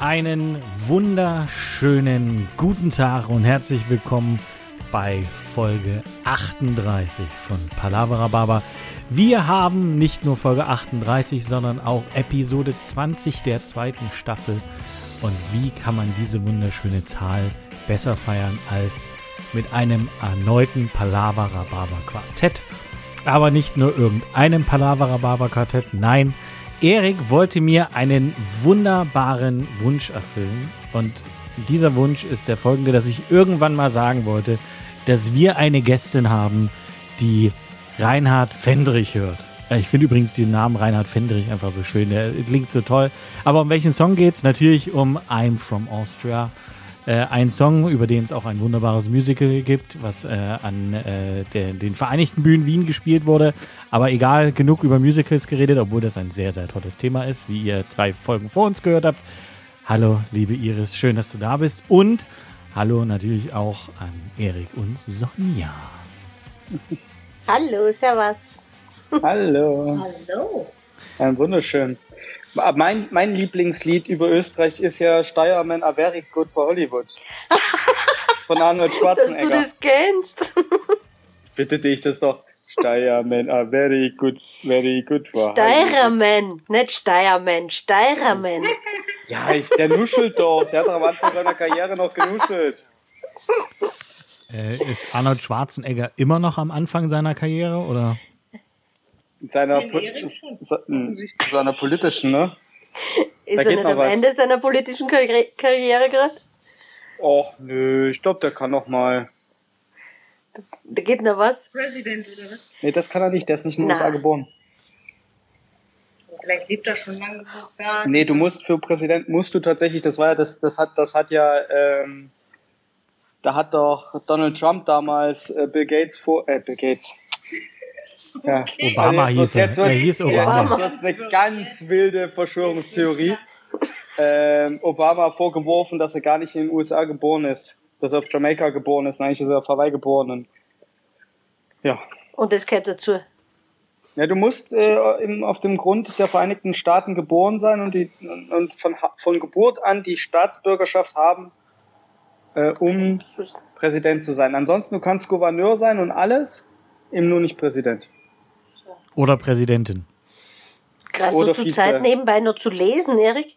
Einen wunderschönen guten Tag und herzlich willkommen bei Folge 38 von Palavra Baba. Wir haben nicht nur Folge 38, sondern auch Episode 20 der zweiten Staffel. Und wie kann man diese wunderschöne Zahl besser feiern als mit einem erneuten Palavra Baba Quartett? Aber nicht nur irgendeinem Palavra Baba Quartett, nein, Erik wollte mir einen wunderbaren Wunsch erfüllen. Und dieser Wunsch ist der folgende, dass ich irgendwann mal sagen wollte, dass wir eine Gästin haben, die Reinhard Fendrich hört. Ich finde übrigens den Namen Reinhard Fendrich einfach so schön. Der klingt so toll. Aber um welchen Song geht's? Natürlich um I'm from Austria. Äh, ein Song, über den es auch ein wunderbares Musical gibt, was äh, an äh, der, den Vereinigten Bühnen Wien gespielt wurde. Aber egal, genug über Musicals geredet, obwohl das ein sehr, sehr tolles Thema ist, wie ihr drei Folgen vor uns gehört habt. Hallo, liebe Iris, schön, dass du da bist. Und hallo natürlich auch an Erik und Sonja. Hallo, servus. Hallo. Hallo. Ja, wunderschön. Mein, mein Lieblingslied über Österreich ist ja Steierman a very good for Hollywood. Von Arnold Schwarzenegger. Dass du das kennst. Bitte dich das doch. Steierman a very good, very good for Steirerman, nicht Steierman, Steirerman. Ja, ich, der nuschelt doch. Der hat doch am Anfang seiner Karriere noch genuschelt. Äh, ist Arnold Schwarzenegger immer noch am Anfang seiner Karriere oder? Seiner, seiner politischen, ne? Ist Da er geht nicht am was. Ende seiner politischen Karri Karriere gerade? Och, nö, ich glaube, der kann noch mal. Da geht noch was? Präsident oder was? Nee, das kann er nicht. Der ist nicht in den. USA geboren. Vielleicht lebt er schon lange genug da. Nee, du musst für Präsident musst du tatsächlich, das war ja, das, das hat, das hat ja, ähm, da hat doch Donald Trump damals äh, Bill Gates vor, äh, Bill Gates. Ja. Obama Also hieß er. Er hieß jetzt Obama. wird's eine ganz wilde Verschwörungstheorie. Ähm, Obama vorgeworfen, dass er gar nicht in den USA geboren ist, dass er auf Jamaika geboren ist, eigentlich ist er auf Hawaii geboren. Und, ja. Und das gehört dazu. Ja, du musst äh, im, auf dem Grund der Vereinigten Staaten geboren sein und, die, und von, von Geburt an die Staatsbürgerschaft haben, äh, um Präsident zu sein. Ansonsten, du kannst Gouverneur sein und alles, eben nur nicht Präsident. Oder Präsidentin. Krass, Oder hast du Vize. Zeit nebenbei noch zu lesen, Erik?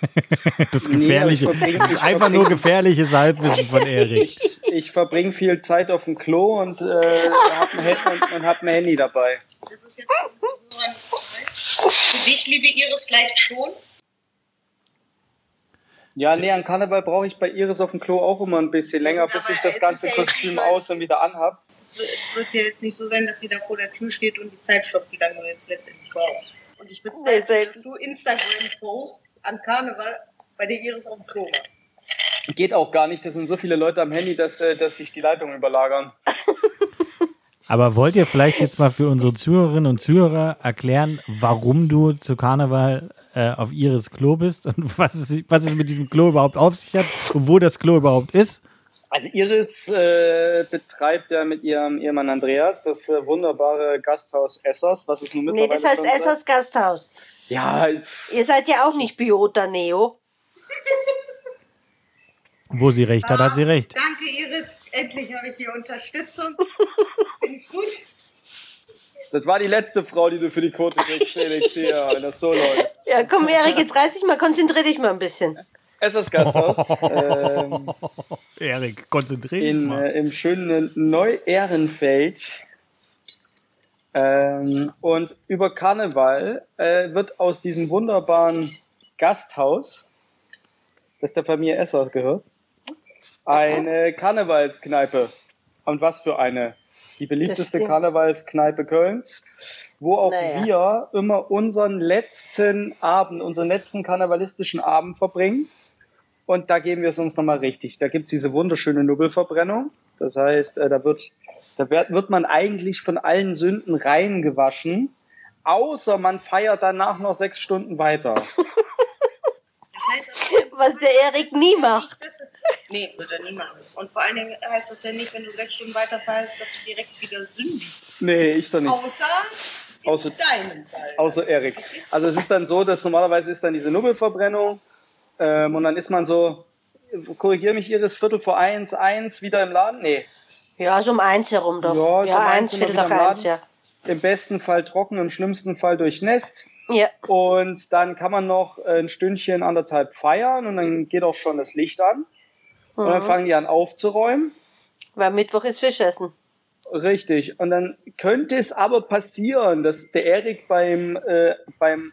Das Nee, gefährliche, ich verbringe- das ist einfach nur gefährliches Halbwissen von Erik. Ich, ich verbringe viel Zeit auf dem Klo und äh, habe ein, Handy- und, und hab ein Handy dabei. Das ist jetzt nur ein Preis. Für dich, liebe Iris, vielleicht schon. Ja, nee, an Karneval brauche ich bei Iris auf dem Klo auch immer ein bisschen länger, bis Aber ich das ganze ja Kostüm so- aus und wieder anhab. Es wird, ja jetzt nicht so sein, dass sie da vor der Tür steht und die Zeit stoppt die dann nur jetzt letztendlich raus. Und ich Nee, bezweifle, selbst- dass du Instagram-Posts an Karneval bei der Iris auf dem Klo machst. Geht auch gar nicht, da sind so viele Leute am Handy, dass, äh, dass sich die Leitungen überlagern. Aber wollt ihr vielleicht jetzt mal für unsere Zuhörerinnen und Zuhörer erklären, warum du zu Karneval äh, auf Iris Klo bist und was es, was es mit diesem Klo überhaupt auf sich hat und wo das Klo überhaupt ist? Also Iris äh, betreibt ja mit ihrem Ehemann Andreas das äh, wunderbare Gasthaus Essers, was es nun Nee, mittlerweile das heißt Essers Gasthaus. Ja, Ihr seid ja auch nicht Biota Neo. Wo sie recht hat, hat sie recht. Danke, Iris. Endlich habe ich hier Unterstützung. Finde ich gut. Das war die letzte Frau, die du für die Quote kriegst, Felix, hier, wenn das so läuft. Ja, komm, Erik, jetzt reiß dich mal, konzentrier dich mal ein bisschen. Essers Gasthaus ähm, Erik, konzentrier dich in, mal. äh, im schönen Neu-Ehrenfeld. Ähm, und über Karneval äh, wird aus diesem wunderbaren Gasthaus, das der Familie Esser gehört, eine Karnevalskneipe. Und was für eine? Die beliebteste. Karnevalskneipe Kölns, wo auch Naja. wir immer unseren letzten Abend, unseren letzten karnevalistischen Abend verbringen. Und da geben wir es uns nochmal richtig. Da gibt's diese wunderschöne Nubbelverbrennung. Das heißt, äh, da wird, da wird, wird man eigentlich von allen Sünden reingewaschen, außer man feiert danach noch sechs Stunden weiter. Das heißt aber, Was der Erik nie macht. Nee, wird er nie machen. Und vor allen Dingen heißt das ja nicht, wenn du sechs Stunden weiter feierst, dass du direkt wieder sündigst. Nee, ich doch nicht. Außer Außer-. Außer Erik. Also es ist dann so, dass normalerweise ist dann diese Nubbelverbrennung Ähm, und dann ist man so, korrigiere mich, Iris, Viertel vor eins, eins, wieder im Laden? Nee. Ja, so um eins herum doch. Ja, so um ja eins eins, Viertel wieder nach im eins, ja. Laden. Im besten Fall trocken, im schlimmsten Fall durchnässt. Ja. Und dann kann man noch ein Stündchen, anderthalb feiern und dann geht auch schon das Licht an. Und Mhm. dann fangen die an aufzuräumen. Weil Mittwoch ist Fischessen. Richtig. Und dann könnte es aber passieren, dass der Erik beim, äh, beim,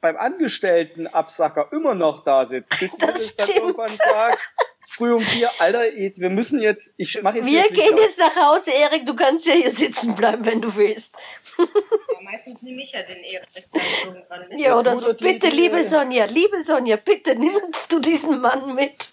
beim Angestellten-Absacker immer noch da sitzt. Bis Das Iris dann irgendwann sagt, früh um vier, Alter, jetzt, wir müssen jetzt, ich mache jetzt Wir Licht gehen jetzt nach Hause, Erik. Du kannst ja hier sitzen bleiben, wenn du willst. Ja, meistens nehme ich ja den Erik. Ja, oder so. Bitte, liebe Sonja, liebe Sonja, bitte nimmst du diesen Mann mit.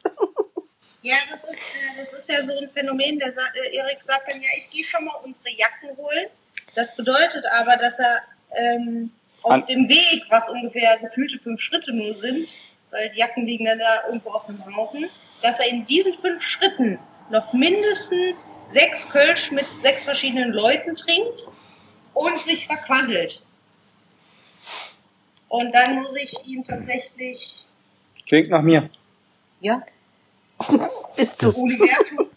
Ja, das ist, äh, das ist ja so ein Phänomen. Der sa äh, Erik sagt dann, ja, ich gehe schon mal unsere Jacken holen. Das bedeutet aber, dass er ähm, auf An- dem Weg, was ungefähr gefühlte fünf Schritte nur sind, weil die Jacken liegen dann da irgendwo auf dem Haufen, dass er in diesen fünf Schritten noch mindestens sechs Kölsch mit sechs verschiedenen Leuten trinkt und sich verquasselt. Und dann muss ich ihm tatsächlich, Klingt nach mir. ja, Bist du. Das- ohne Wertung.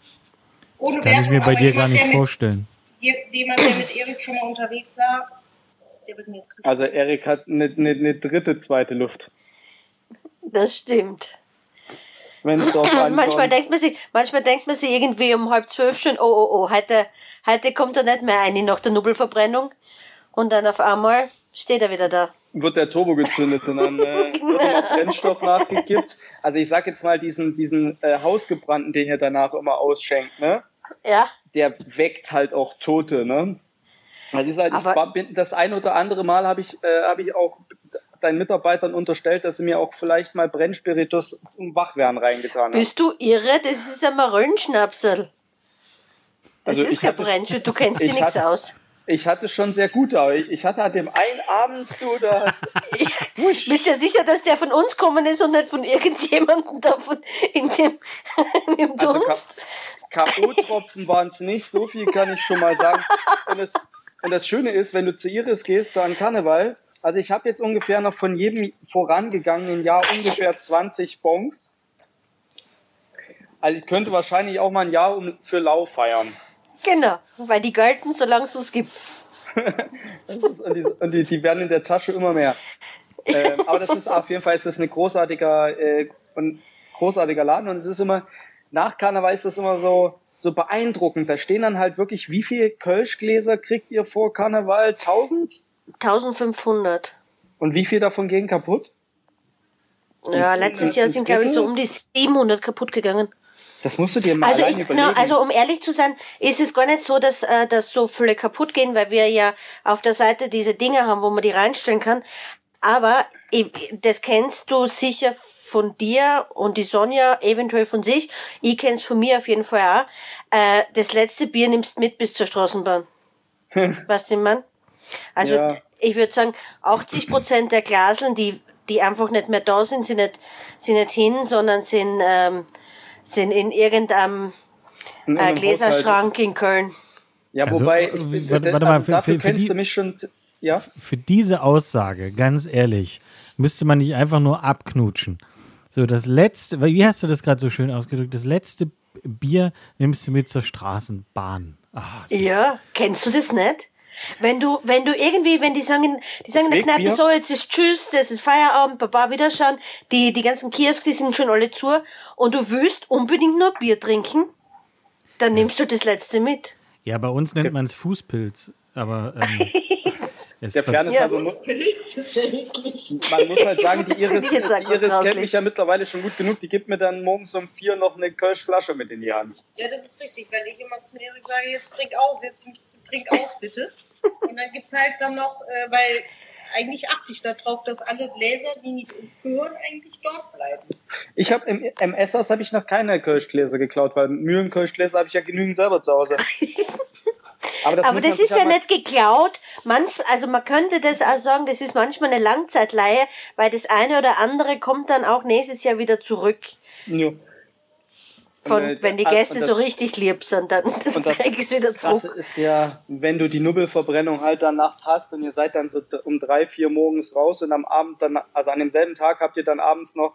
Ohne Kann ich mir bei dir gar nicht mit- vorstellen. Je- Jemand, der mit Erik schon mal unterwegs war, der wird mir jetzt. Also Erik hat eine, eine, eine dritte, zweite Luft. Das stimmt. Wenn es drauf Manchmal ankommt. denkt man sich, manchmal denkt man sich irgendwie um halb zwölf schon, oh, oh, oh, heute, heute kommt er nicht mehr ein nach der Nubbelverbrennung. Und dann auf einmal steht er wieder da. wird der Turbo gezündet und dann äh, wird nochmal Brennstoff nachgekippt. Also ich sag jetzt mal diesen, diesen äh, Hausgebrannten, den ihr danach immer ausschenkt, ne? Ja, Der weckt halt auch Tote, ne? Das ist halt, ich Aber- bin, das ein oder andere Mal habe ich, äh, habe ich auch deinen Mitarbeitern unterstellt, dass sie mir auch vielleicht mal Brennspiritus zum Wachwerden reingetan haben. bist du irre? Das ist ein Marollenschnapsel. Das Also ist ich kein Brennschutz, du kennst dir ich nichts aus. Ich hatte schon sehr gute, aber ich, hatte an dem einen Abend, du, da, Bist du sicher, dass der von uns kommen ist und nicht von irgendjemandem da von, in dem, in dem Also Dunst? K.O.-Tropfen waren es nicht, so viel kann ich schon mal sagen. Und das, und das Schöne ist, wenn du zu Iris gehst, so an Karneval, also ich habe jetzt ungefähr noch von jedem vorangegangenen Jahr ungefähr 20 Bons. Also ich könnte wahrscheinlich auch mal ein Jahr um, für Lau feiern. Genau, weil die gelten, solange es uns gibt. Ist, und die, und die, die werden in der Tasche immer mehr. Ähm, aber das ist auf jeden Fall ist das ein großartiger, äh, und großartiger Laden und es ist immer, nach Karneval ist das immer so, so beeindruckend. Da stehen dann halt wirklich, wie viel Kölschgläser kriegt ihr vor Karneval? 1000? 1500. Und wie viel davon gehen kaputt? Ja, letztes Jahr sind, glaube ich, so um die 700 kaputt gegangen. Das musst du dir mal Also, ich, überlegen. na, also um ehrlich zu sein, ist es gar nicht so, dass, äh, dass so viele kaputt gehen, weil wir ja auf der Seite diese Dinge haben, wo man die reinstellen kann. Aber das kennst du sicher von dir und die Sonja eventuell von sich. Ich kenn's von mir auf jeden Fall auch. Äh, das letzte Bier nimmst mit bis zur Straßenbahn. Weißt du, Mann? Also Ja. ich würde sagen, 80 Prozent der Glaseln, die, die einfach nicht mehr da sind, sind nicht, sind nicht hin, sondern sind, ähm, sind in irgendeinem In äh, Gläserschrank in Köln. Ja, Also, wobei, äh, ich, warte- also warte mal, für- dafür für- für kennst die- du mich schon, ja? Für diese Aussage, ganz ehrlich, müsste man nicht einfach nur abknutschen. So, das letzte, wie hast du das gerade so schön ausgedrückt? Das letzte Bier nimmst du mit zur Straßenbahn. Ah, so- Ja, kennst du das nicht? Wenn du, wenn du irgendwie, wenn die sagen, die sagen in der? Kneipe so, jetzt ist Tschüss, das ist Feierabend, Baba wiederschauen, die, die ganzen Kiosk, die sind schon alle zu und du willst unbedingt nur Bier trinken, dann nimmst du das letzte mit. Ja, bei uns nennt man es Fußpilz, aber ähm, es Der pass- Fairness Ja. halber mu- Pilz ist ja eklig. man muss halt sagen, die Iris, die Iris kennt mich ja mittlerweile schon gut genug. Die gibt mir dann morgens um vier noch eine Kölschflasche mit in die Hand. Ja, das ist richtig. Wenn ich immer zum Erik sage, jetzt trink aus, jetzt trink aus bitte. Und dann gibt's halt dann noch, äh, weil eigentlich achte ich darauf, dass alle Gläser, die nicht uns gehören, eigentlich dort bleiben. Ich habe im, im Essers habe ich noch keine Kölschgläser geklaut, weil Mühlenkölschgläser habe ich ja genügend selber zu Hause. Aber das, Aber das ist ja nicht geklaut. Manch, also man könnte das auch sagen, das ist manchmal eine Langzeitleihe, weil das eine oder andere kommt dann auch nächstes Jahr wieder zurück. Ja. Von, Und, äh, wenn die also- Gäste das- so richtig lieb sind, dann Und das krieg ich es wieder zurück. ist ja, wenn du die Nubbelverbrennung halt dann nachts hast und ihr seid dann so um drei, vier morgens raus und am Abend dann, also an demselben Tag habt ihr dann abends noch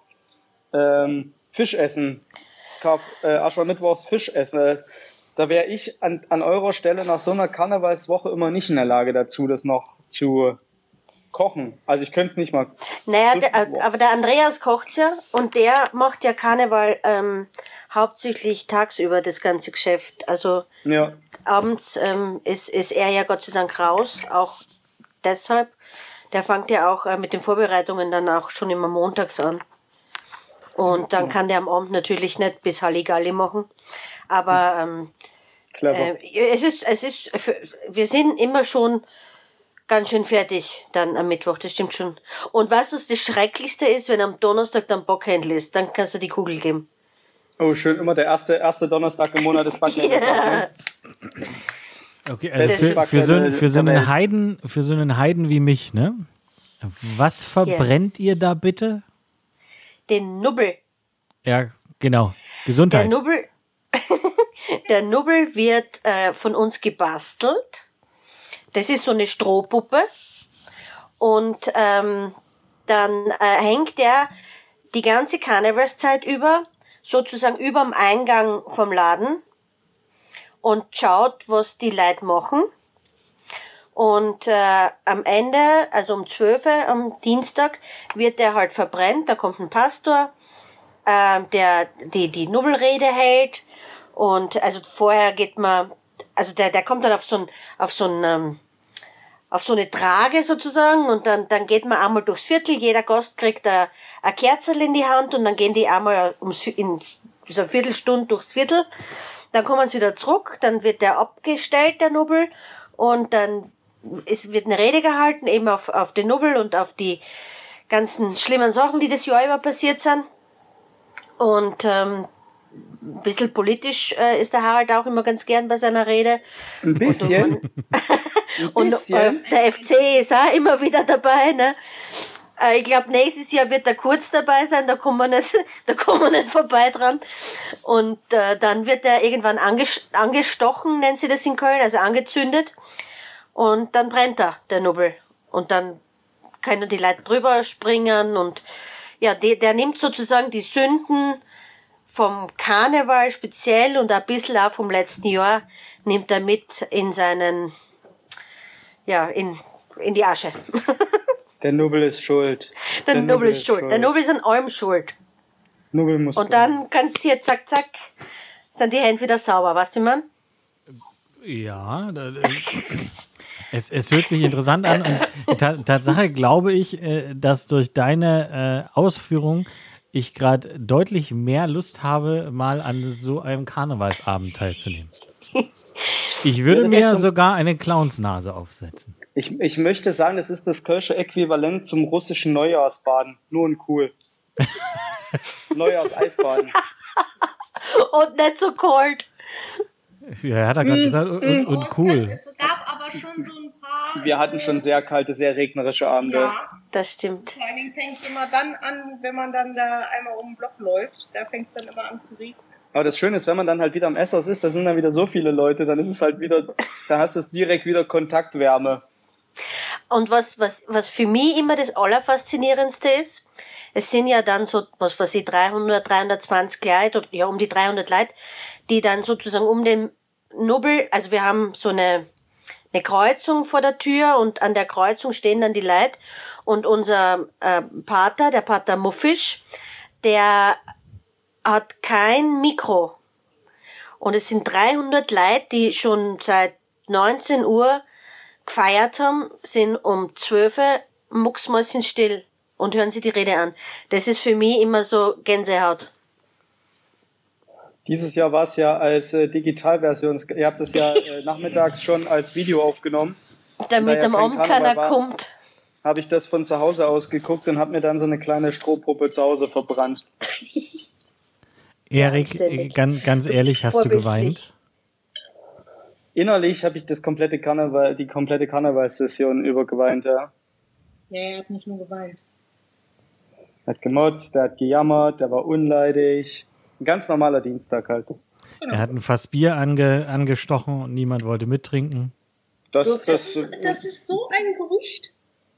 ähm, Fisch essen. Karf, äh, Aschermittwochs Fisch essen. Äh, Da wäre ich an, an eurer Stelle nach so einer Karnevalswoche immer nicht in der Lage dazu, das noch zu kochen. Also ich könnte es nicht mal. Naja, der, aber der Andreas kocht ja und der macht ja Karneval ähm, hauptsächlich tagsüber das ganze Geschäft. Also Ja. abends ähm, ist, ist er ja Gott sei Dank raus, auch deshalb. Der fängt ja auch äh, mit den Vorbereitungen dann auch schon immer montags an. Und dann kann der am Abend natürlich nicht bis Halligalli machen. Aber ähm, äh, es ist, es ist, für- wir sind immer schon ganz schön fertig dann am Mittwoch, das stimmt schon. Und was das, das Schrecklichste ist, wenn am Donnerstag dann Bockhändel ist, dann kannst du die Kugel geben. oh, schön, immer der erste, erste Donnerstag im Monat des Backen. Ja. Okay, also für, für, so, für, so der einen. Heiden, für so einen Heiden wie mich, ne? Was verbrennt ihr da bitte? Den Nubbel. Ja, genau. Der Gesundheit. Nubbel, der Nubbel wird äh, von uns gebastelt. Das ist so eine Strohpuppe. Und ähm, dann äh, hängt er die ganze Karnevalszeit über, sozusagen überm Eingang vom Laden und schaut, was die Leute machen. Und äh, am Ende, also um 12 Uhr am Dienstag, wird der halt verbrennt. Da kommt ein Pastor, ähm, der die, die Nubbelrede hält. Und also vorher geht man, also der, der kommt dann auf so ein, auf so ein, ähm, auf so eine Trage sozusagen und dann, dann geht man einmal durchs Viertel, jeder Gast kriegt ein, ein Kerzel in die Hand und dann gehen die einmal ums, in so eine Viertelstunde durchs Viertel. Dann kommen sie wieder zurück, dann wird der abgestellt, der Nubbel, und dann es wird eine Rede gehalten, eben auf, auf den Nubbel und auf die ganzen schlimmen Sachen, die das Jahr über passiert sind. Und ähm, ein bisschen politisch äh, ist der Harald auch immer ganz gern bei seiner Rede. Ein bisschen. Ein Und äh, der FC ist auch immer wieder dabei. Ne? Äh, ich glaube, nächstes Jahr wird er kurz dabei sein, da kommen wir nicht, da kommen wir nicht vorbei dran. Und äh, dann wird er irgendwann anges angestochen, nennt sie das in Köln, also angezündet. Und dann brennt er, der Nubbel. Und dann können die Leute drüber springen und ja, der, der nimmt sozusagen die Sünden vom Karneval speziell und ein bisschen auch vom letzten Jahr nimmt er mit in seinen, ja, in, in die Asche. Der Nubbel ist schuld. Der, Nubbel ist schuld. Der Nubbel ist an allem schuld. Nubbel muss Und dann kannst du hier zack, zack, sind die Hände wieder sauber, weißt du, wie man? Ja, da, äh, es, es hört sich interessant an und ta Tatsache glaube ich, äh, dass durch deine äh, Ausführung ich gerade deutlich mehr Lust habe, mal an so einem Karnevalsabend teilzunehmen. Ich würde Ja, mir so- sogar eine Clownsnase aufsetzen. Ich, ich möchte sagen, das ist das Kölsche Äquivalent zum russischen Neujahrsbaden. Nur in cool. Neujahrseisbaden. Und nicht so kalt. Ja, hat er gerade gesagt, und, und cool. Es gab aber schon so ein paar. Wir hatten schon sehr kalte, sehr regnerische Abende. Ja, Das stimmt. vor allen Dingen fängt es immer dann an, wenn man dann da einmal um den Block läuft. Da fängt es dann immer an zu regnen. Aber das Schöne ist, wenn man dann halt wieder am Essers ist, da sind dann wieder so viele Leute, dann ist es halt wieder, da hast du direkt wieder Kontaktwärme. Und was, was, was für mich immer das Allerfaszinierendste ist, es sind ja dann so, was weiß ich, 300, 320 Leute, oder, ja, um die 300 Leute, die dann sozusagen um den Nubbel, also wir haben so eine, eine Kreuzung vor der Tür und an der Kreuzung stehen dann die Leute und unser äh, Pater, der Pater Muffisch, der hat kein Mikro. Und es sind 300 Leute, die schon seit 19 Uhr gefeiert haben, sind um 12 Uhr mucksmäuschenstill und hören sich die Rede an. Das ist für mich immer so Gänsehaut. Dieses Jahr war es ja als äh, Digitalversion, ihr habt es ja äh, nachmittags schon als Video aufgenommen. Damit am kein Abend keiner war. kommt. Habe ich das von zu Hause aus geguckt und habe mir dann so eine kleine Strohpuppe zu Hause verbrannt. Erik, äh, ganz, ganz ehrlich, hast du geweint? Innerlich habe ich das komplette Karneval, die komplette Karnevalssession über geweint, ja. Ja, er hat nicht nur geweint. Er hat gemotzt, der hat gejammert, der war unleidig. Ein ganz normaler Dienstag halt. Er hat ein Fass Bier ange, angestochen und niemand wollte mittrinken. Das, Das, das, ist, das ist so ein Gerücht.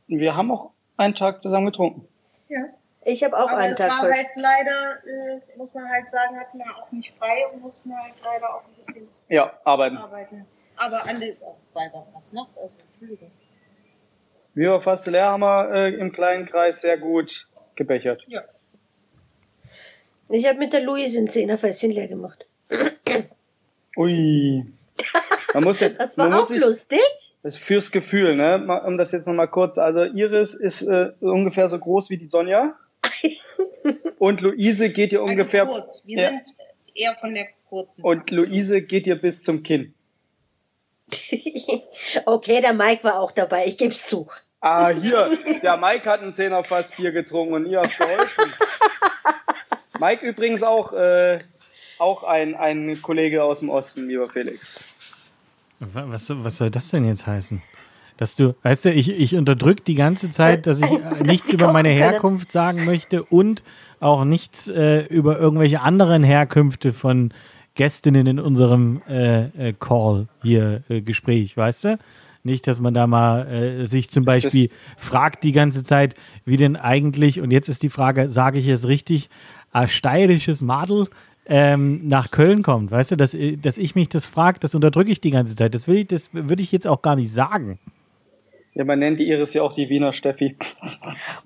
wir haben auch einen Tag zusammen getrunken. Ja. Ich habe auch Aber einen es Tag war voll. halt leider, äh, muss man halt sagen, hatten wir auch nicht frei und mussten halt leider auch ein bisschen Ja, arbeiten. arbeiten. Aber an den, weil war was Nacht, also Entschuldigung. Wir war fast leer, haben wir äh, im kleinen Kreis sehr gut gebechert. Ja. Ich habe mit der Luise ein Zehnerfässchen leer gemacht. Ui. Man muss jetzt, Das war man muss auch sich, lustig. das ist fürs Gefühl, ne? Um das jetzt nochmal kurz, also Iris ist äh, ungefähr so groß wie die Sonja. Und Luise geht ihr ungefähr, also kurz. Wir Ja. sind eher von der kurzen. und Luise geht ihr bis zum Kinn. okay, der Mike war auch dabei, ich geb's zu. Ah, hier, der Mike hat einen Zehner fast Bier getrunken und ihr habt geholfen. Mike übrigens auch, äh, auch ein, ein Kollege aus dem Osten, lieber Felix. Wa- Was, was soll das denn jetzt heißen? Dass du, weißt du, ich, ich unterdrück die ganze Zeit, dass ich nichts über meine Herkunft sagen möchte und auch nichts äh, über irgendwelche anderen Herkünfte von Gästinnen in unserem äh, äh, Call hier, äh, Gespräch, weißt du? Nicht, dass man da mal äh, sich zum Beispiel fragt die ganze Zeit, wie denn eigentlich, und jetzt ist die Frage, sage ich es richtig, ein steirisches Madel ähm, nach Köln kommt, weißt du, dass, dass ich mich das frage, das unterdrücke ich die ganze Zeit. Das will ich, das würde ich jetzt auch gar nicht sagen. Ja, man nennt die Iris ja auch die Wiener Steffi.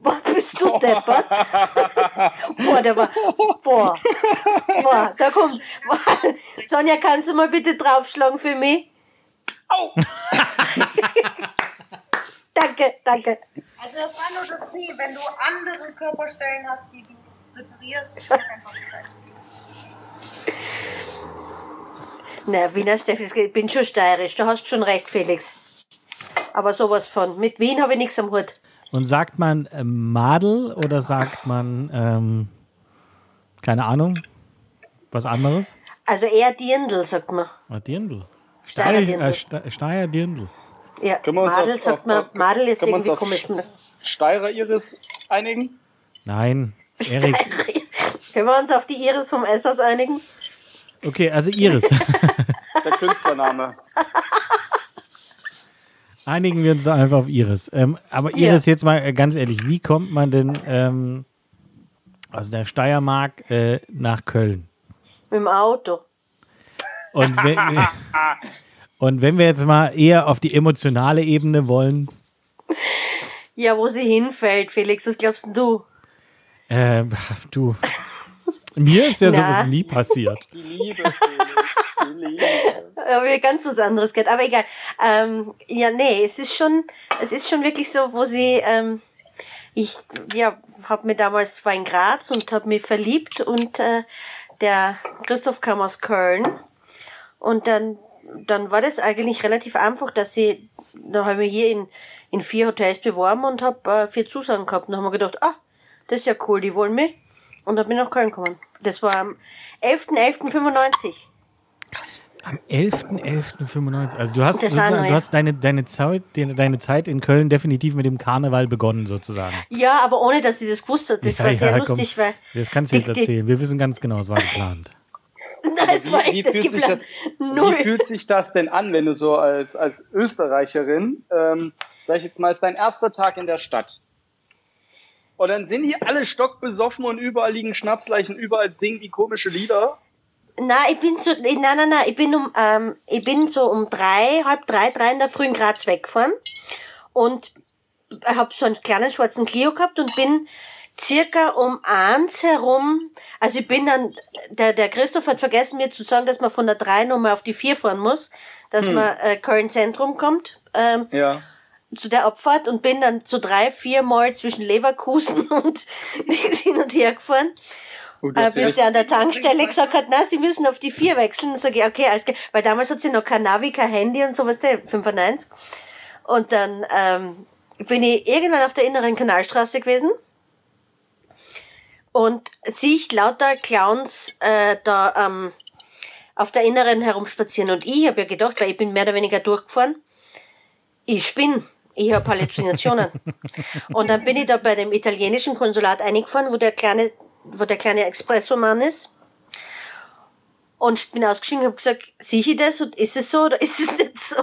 Boah, bist du deppert? Boah, der war, boah, boah, da kommt, boah. Sonja, kannst du mal bitte draufschlagen für mich? Au! Danke, danke. Also das war nur das Vieh. Wenn du andere Körperstellen hast, die du ist einfach. Na, Wiener Steffi, ich bin schon steirisch, du hast schon recht, Felix. Aber sowas von. Mit Wien habe ich nichts am Hut. Und sagt man äh, Madel oder sagt man, ähm, keine Ahnung, was anderes? Also eher Dirndl, sagt man. Ah, Dirndl. Steirer Steier, Dirndl. äh, Ste- Steier Dirndl. Ja, Madel auf- sagt man, auf- Madel ist irgendwie komisch. Steirer Iris einigen? Nein, Erik. Können wir uns auf die Iris vom Essers einigen? Okay, also Iris. Der Künstlername. Einigen wir uns doch einfach auf Iris. Ähm, aber Iris, jetzt mal äh, ganz ehrlich, wie kommt man denn ähm, aus der Steiermark äh, nach Köln? Mit dem Auto. Und wenn, und wenn wir jetzt mal eher auf die emotionale Ebene wollen, Ja, wo sie hinfällt, Felix, was glaubst denn du? Äh, du, mir ist ja Na. sowas nie passiert. Die Liebe. Die Liebe. Aber ganz was anderes geht. Aber egal. Ähm, ja, nee, es ist schon, es ist schon wirklich so, wo sie, ähm, ich, ja, habe mir damals war in Graz und habe mich verliebt und äh, der Christoph kam aus Köln und dann, dann war das eigentlich relativ einfach, dass sie, da habe ich mich hier in, in vier Hotels beworben und habe äh, vier Zusagen gehabt und dann haben wir gedacht, ah, das ist ja cool, die wollen mich und dann bin ich nach Köln gekommen. Das war am 11.11.95. Am 11.11.95. Also du hast, du hast deine, deine, Zeit, deine, Zeit in Köln definitiv mit dem Karneval begonnen, sozusagen. Ja, aber ohne, dass sie das gewusst hat. Das Ja, war ja, sehr komm. lustig, weil. Das kannst du jetzt erzählen. Wir wissen ganz genau, es war geplant. Nein, es war Wie, wie, fühlt sich geplant. das, wie fühlt sich das denn an, wenn du so als, als Österreicherin, ähm, sag ich jetzt mal, ist dein erster Tag in der Stadt? Und dann sind die alle stockbesoffen und überall liegen Schnapsleichen, überall singen die komische Lieder. Na, ich bin so, nein, nein, nein, ich bin um, ähm, ich bin so um drei, halb drei, drei in der Früh in Graz weggefahren und hab so einen kleinen schwarzen Clio gehabt und bin circa um eins herum, also ich bin dann, der, der Christoph hat vergessen mir zu sagen, dass man von der drei nochmal auf die vier fahren muss, dass man äh, Köln Zentrum kommt. Ähm, Ja. Zu der Abfahrt und bin dann so drei, vier Mal zwischen Leverkusen und hin und her gefahren. Oh, Äh, bis echt- der an der Tankstelle gesagt hat, na, sie müssen auf die vier wechseln. Dann sage ich, okay, alles klar. Weil damals hat sie noch kein Navi, kein Handy und sowas, der 95. Und dann ähm, bin ich irgendwann auf der inneren Kanalstraße gewesen und sehe ich lauter Clowns äh, da ähm, auf der inneren herumspazieren. Und ich habe ja gedacht, weil ich bin mehr oder weniger durchgefahren, ich spinne. Ich habe Halluzinationen. und dann bin ich da bei dem italienischen Konsulat eingefahren, wo der kleine, wo der kleine Expressomann ist. Und ich bin ausgestiegen und habe gesagt, sehe ich das und ist es so oder ist es nicht so?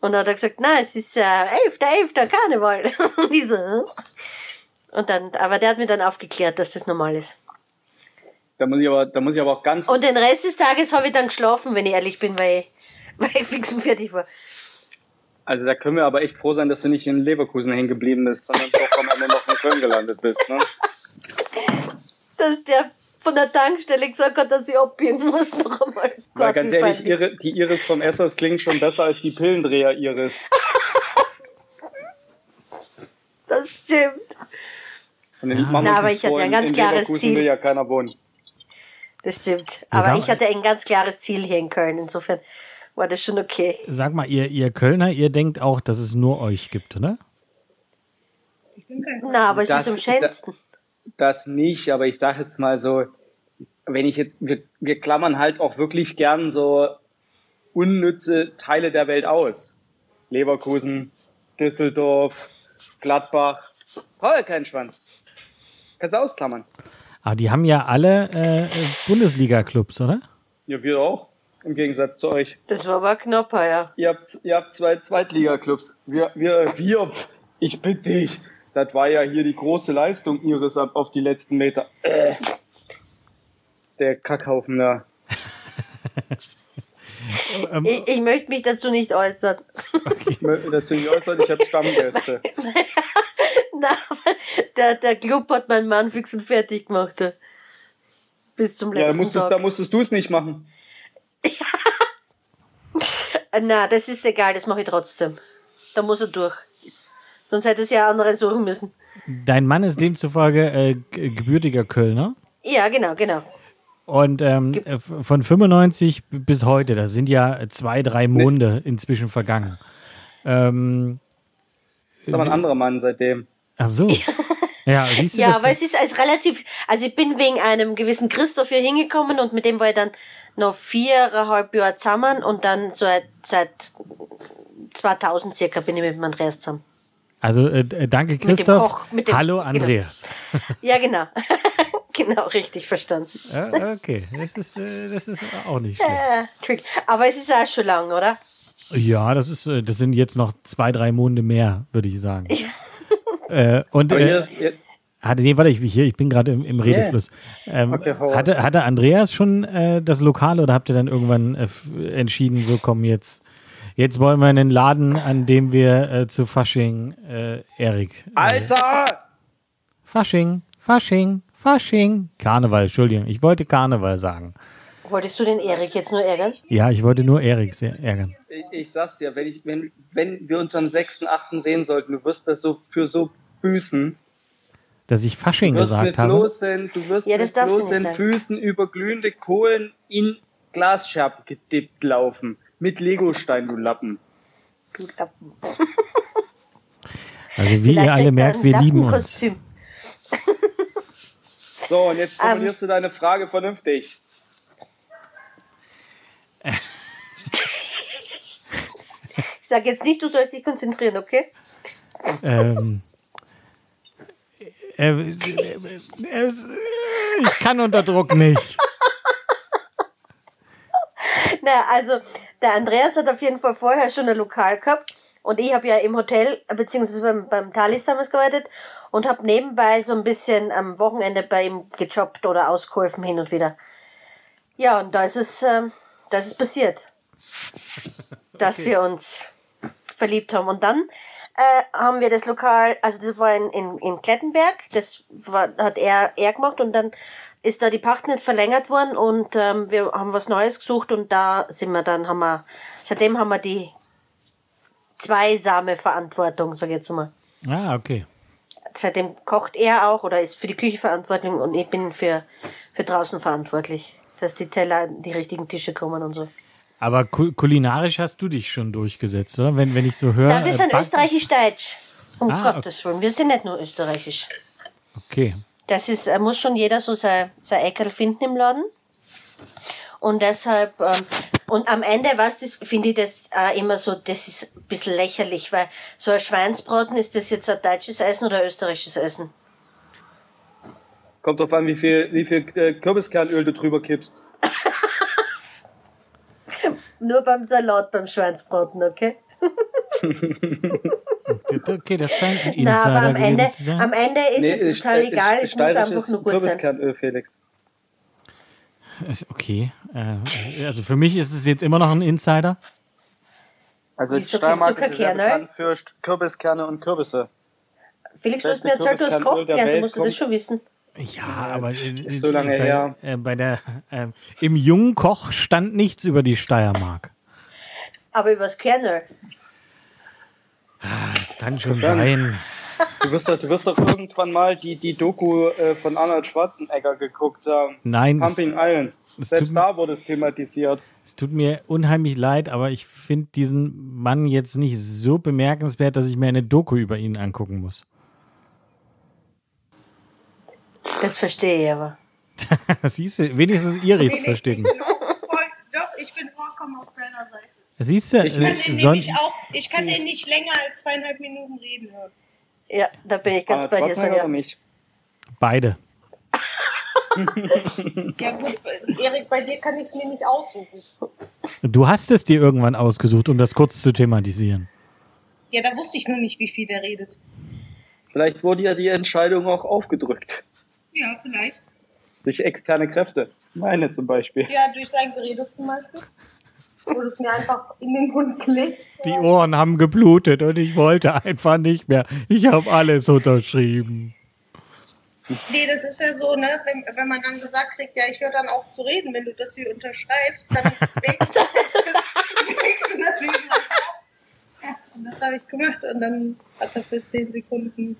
Und dann hat er gesagt, nein, es ist äh, 11. 11. Karneval. und ich so, hm? Und dann, aber der hat mir dann aufgeklärt, dass das normal ist. Da muss ich aber, da muss ich aber auch ganz. Und den Rest des Tages habe ich dann geschlafen, wenn ich ehrlich bin, weil ich, weil ich fix und fertig war. Also da können wir aber echt froh sein, dass du nicht in Leverkusen hängen geblieben bist, sondern doch am Ende noch in Köln gelandet bist. Ne? Dass der von der Tankstelle gesagt hat, dass ich abbiegen muss noch einmal. Weil ganz ehrlich, ihre, die Iris vom Essers klingt schon besser als die Pillendreher Iris. Das stimmt. Und machen Na, aber ich hatte ein in- ganz in klares Leverkusen Ziel. will ja keiner wohnen. Das stimmt. Aber ich hatte ein ganz klares Ziel hier in Köln. Insofern war das schon okay. Sag mal, ihr, ihr Kölner, ihr denkt auch, dass es nur euch gibt, oder? Ich bin kein Na, aber es Das- ist am schönsten. Das nicht, aber ich sage jetzt mal so, wenn ich jetzt, wir, wir klammern halt auch wirklich gern so unnütze Teile der Welt aus. Leverkusen, Düsseldorf, Gladbach, braucht ja keinen Schwanz. Kannst du ausklammern. Aber die haben ja alle äh, Bundesliga-Clubs, oder? Ja, wir auch. Im Gegensatz zu euch. Das war aber knapper, ja. Ihr habt, ihr habt zwei Zweitliga-Clubs. Wir, wir, wir, ich bitte dich. Das war ja hier die große Leistung ihres ab auf die letzten Meter. Äh. Der Kackhaufen da. Ähm, Ich, ich möchte mich dazu nicht äußern. Ich möchte dazu nicht äußern, ich habe Stammgäste. Na, der, der Club hat meinen Mann fix und fertig gemacht. ja. Bis zum Ja, da letzten musstest, Tag. da musstest du es nicht machen. Na, das ist egal, das mache ich trotzdem. Da muss er durch. Sonst hätte es ja andere suchen müssen. Dein Mann ist demzufolge äh, gebürtiger Kölner. Ja, genau, genau. Und ähm, äh, von 95 b- bis heute, das sind ja zwei, drei Monde inzwischen vergangen. Ähm, Das ist aber ein anderer Mann seitdem. ach so. Ja, siehst du Ja, aber es ist als relativ, also ich bin wegen einem gewissen Christoph hier hingekommen und mit dem war ich dann noch viereinhalb Jahre zusammen und dann so seit, seit 2000 circa bin ich mit dem Andreas zusammen. also äh, d- danke dem Christoph. Koch, mit dem- Hallo genau. Andreas. Ja, genau. genau, richtig verstanden. Ja, okay, das ist, äh, das ist auch nicht schlecht. Äh, trick. Aber es ist auch schon lang, oder? Ja, das ist, äh, das sind jetzt noch zwei, drei Monde mehr, würde ich sagen. Äh, und Aber hier äh, ist, hier, hatte, nee, warte, ich, hier, ich bin gerade im, im Redefluss. Ähm, Okay, hatte, hatte Andreas schon äh, das Lokal oder habt ihr dann irgendwann äh, entschieden, so komm jetzt, jetzt wollen wir einen Laden, an dem wir äh, zu Fasching, äh, Erik. Äh, Alter! Fasching, Fasching, Fasching. Karneval, Entschuldigung, ich wollte Karneval sagen. Wolltest du den Erik jetzt nur ärgern? Ja, ich wollte nur Erik sehr ärgern. Ich, ich sag's dir, wenn, ich, wenn, wenn wir uns am 6.8. sehen sollten, du wirst das so für so büßen. Dass ich Fasching gesagt habe. bloßen, du wirst Ja, mit bloßen. Füßen über glühende Kohlen in Glasscherben gedippt laufen. Mit Legostein, du Lappen. Du Lappen. Also wie Vielleicht ihr alle er merkt, wir lieben uns. So, und jetzt Ähm. formulierst du deine Frage vernünftig. Sag jetzt nicht, du sollst dich konzentrieren, okay? Ähm, äh, äh, äh, äh, ich kann unter Druck nicht. Na, also der Andreas hat auf jeden Fall vorher schon ein Lokal gehabt und ich habe ja im Hotel beziehungsweise beim, beim Thalys damals gearbeitet und habe nebenbei so ein bisschen am Wochenende bei ihm gejobbt oder ausgeholfen hin und wieder. Ja, und da ist es, ähm, da ist es passiert, dass wir uns verliebt haben. Und dann äh, haben wir das Lokal, also das war in, in, in Klettenberg, das war, hat er, er gemacht und dann ist da die Pacht nicht verlängert worden und ähm, wir haben was Neues gesucht und da sind wir dann, haben wir, seitdem haben wir die zweisame Verantwortung, sag ich jetzt mal. Ah, okay. Seitdem kocht er auch oder ist für die Küche verantwortlich und ich bin für, für draußen verantwortlich, dass die Teller an die richtigen Tische kommen und so. Aber ku kulinarisch hast du dich schon durchgesetzt, oder? Wenn, wenn ich so höre. Na, wir äh, sind österreichisch-deutsch. Um Ah, Gottes Willen. Wir sind nicht nur österreichisch. Okay. Das ist, äh, muss schon jeder so sein, sein Eckerl finden im Laden. Und deshalb, ähm, und am Ende, was das, finde ich das äh, immer so, das ist ein bisschen lächerlich, weil so ein Schweinsbraten, ist das jetzt ein deutsches Essen oder ein österreichisches Essen? Kommt drauf an, wie viel, wie viel äh, Kürbiskernöl du drüber kippst. Nur beim Salat, beim Schweinsbraten, okay? Okay, das scheint ein Na, aber Insider am Ende, zu sein. am Ende ist Nee, es total äh, egal, es muss einfach nur gut sein. Kürbiskernöl, Felix. Okay. Äh, also für mich ist es jetzt immer noch ein Insider. Also die Steiermark ist sehr Zuckerkerne? bekannt für Kürbiskerne und Kürbisse. Felix, du hast mir erzählt, du hast der ja, du musst das schon wissen. Ja, aber ist so lange bei, her. Äh, bei der äh, im jungen Koch stand nichts über die Steiermark. Aber übers Kernöl. Das kann schon Dann- sein. Du wirst doch, du wirst doch irgendwann mal die, die Doku äh, von Arnold Schwarzenegger geguckt haben. Nein, es, Pumping Iron. Selbst da wurde es thematisiert. es tut mir unheimlich leid, aber ich finde diesen Mann jetzt nicht so bemerkenswert, dass ich mir eine Doku über ihn angucken muss. Das verstehe ich aber. Siehst du, wenigstens Iris versteht voll, doch, ich bin vollkommen auf deiner Seite. Siehst du, Ich Ich kann äh, den son nämlich auch, ich kann den nicht länger als zweieinhalb Minuten reden hören. Ja, da bin ich ganz bei dir, Sonja. nicht? beide. Ja gut, Erik, bei dir kann ich es mir nicht aussuchen. Du hast es dir irgendwann ausgesucht, um das kurz zu thematisieren. Ja, da wusste ich nur nicht, wie viel der redet. Vielleicht wurde ja die Entscheidung auch aufgedrückt. Ja, vielleicht. Durch externe Kräfte. Meine zum Beispiel. Ja, durch sein Gerede zum Beispiel. Wurde es mir einfach in den Mund gelegt. Die Ohren haben geblutet und ich wollte einfach nicht mehr. Ich habe alles unterschrieben. Nee, das ist ja so, ne, wenn, wenn man dann gesagt kriegt, ja, ich höre dann auf zu reden, wenn du das hier unterschreibst, dann denkst du, das, du das wieder auf. Ja, und das habe ich gemacht und dann hat er für zehn Sekunden.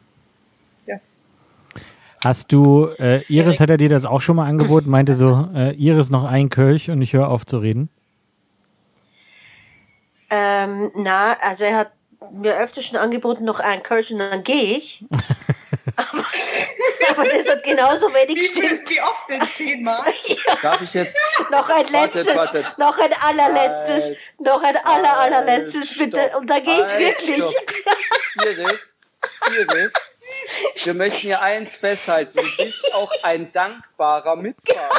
Hast du, äh, Iris hat er dir das auch schon mal angeboten, meinte so, äh, Iris noch ein Kölch und ich höre auf zu reden? Ähm, na, also er hat mir öfter schon angeboten, noch einen Kölsch und dann gehe ich. aber, aber das hat genauso wenig Wie, gestimmt. viel, wie oft denn zehnmal? Darf ich jetzt. Noch ein Wartet, letztes, wartet. noch ein allerletztes, Halt. noch ein aller, allerletztes, bitte. Und da gehe ich wirklich. stopp. Iris, Iris, wir möchten hier eins festhalten. Du bist auch ein dankbarer Mitfahrer.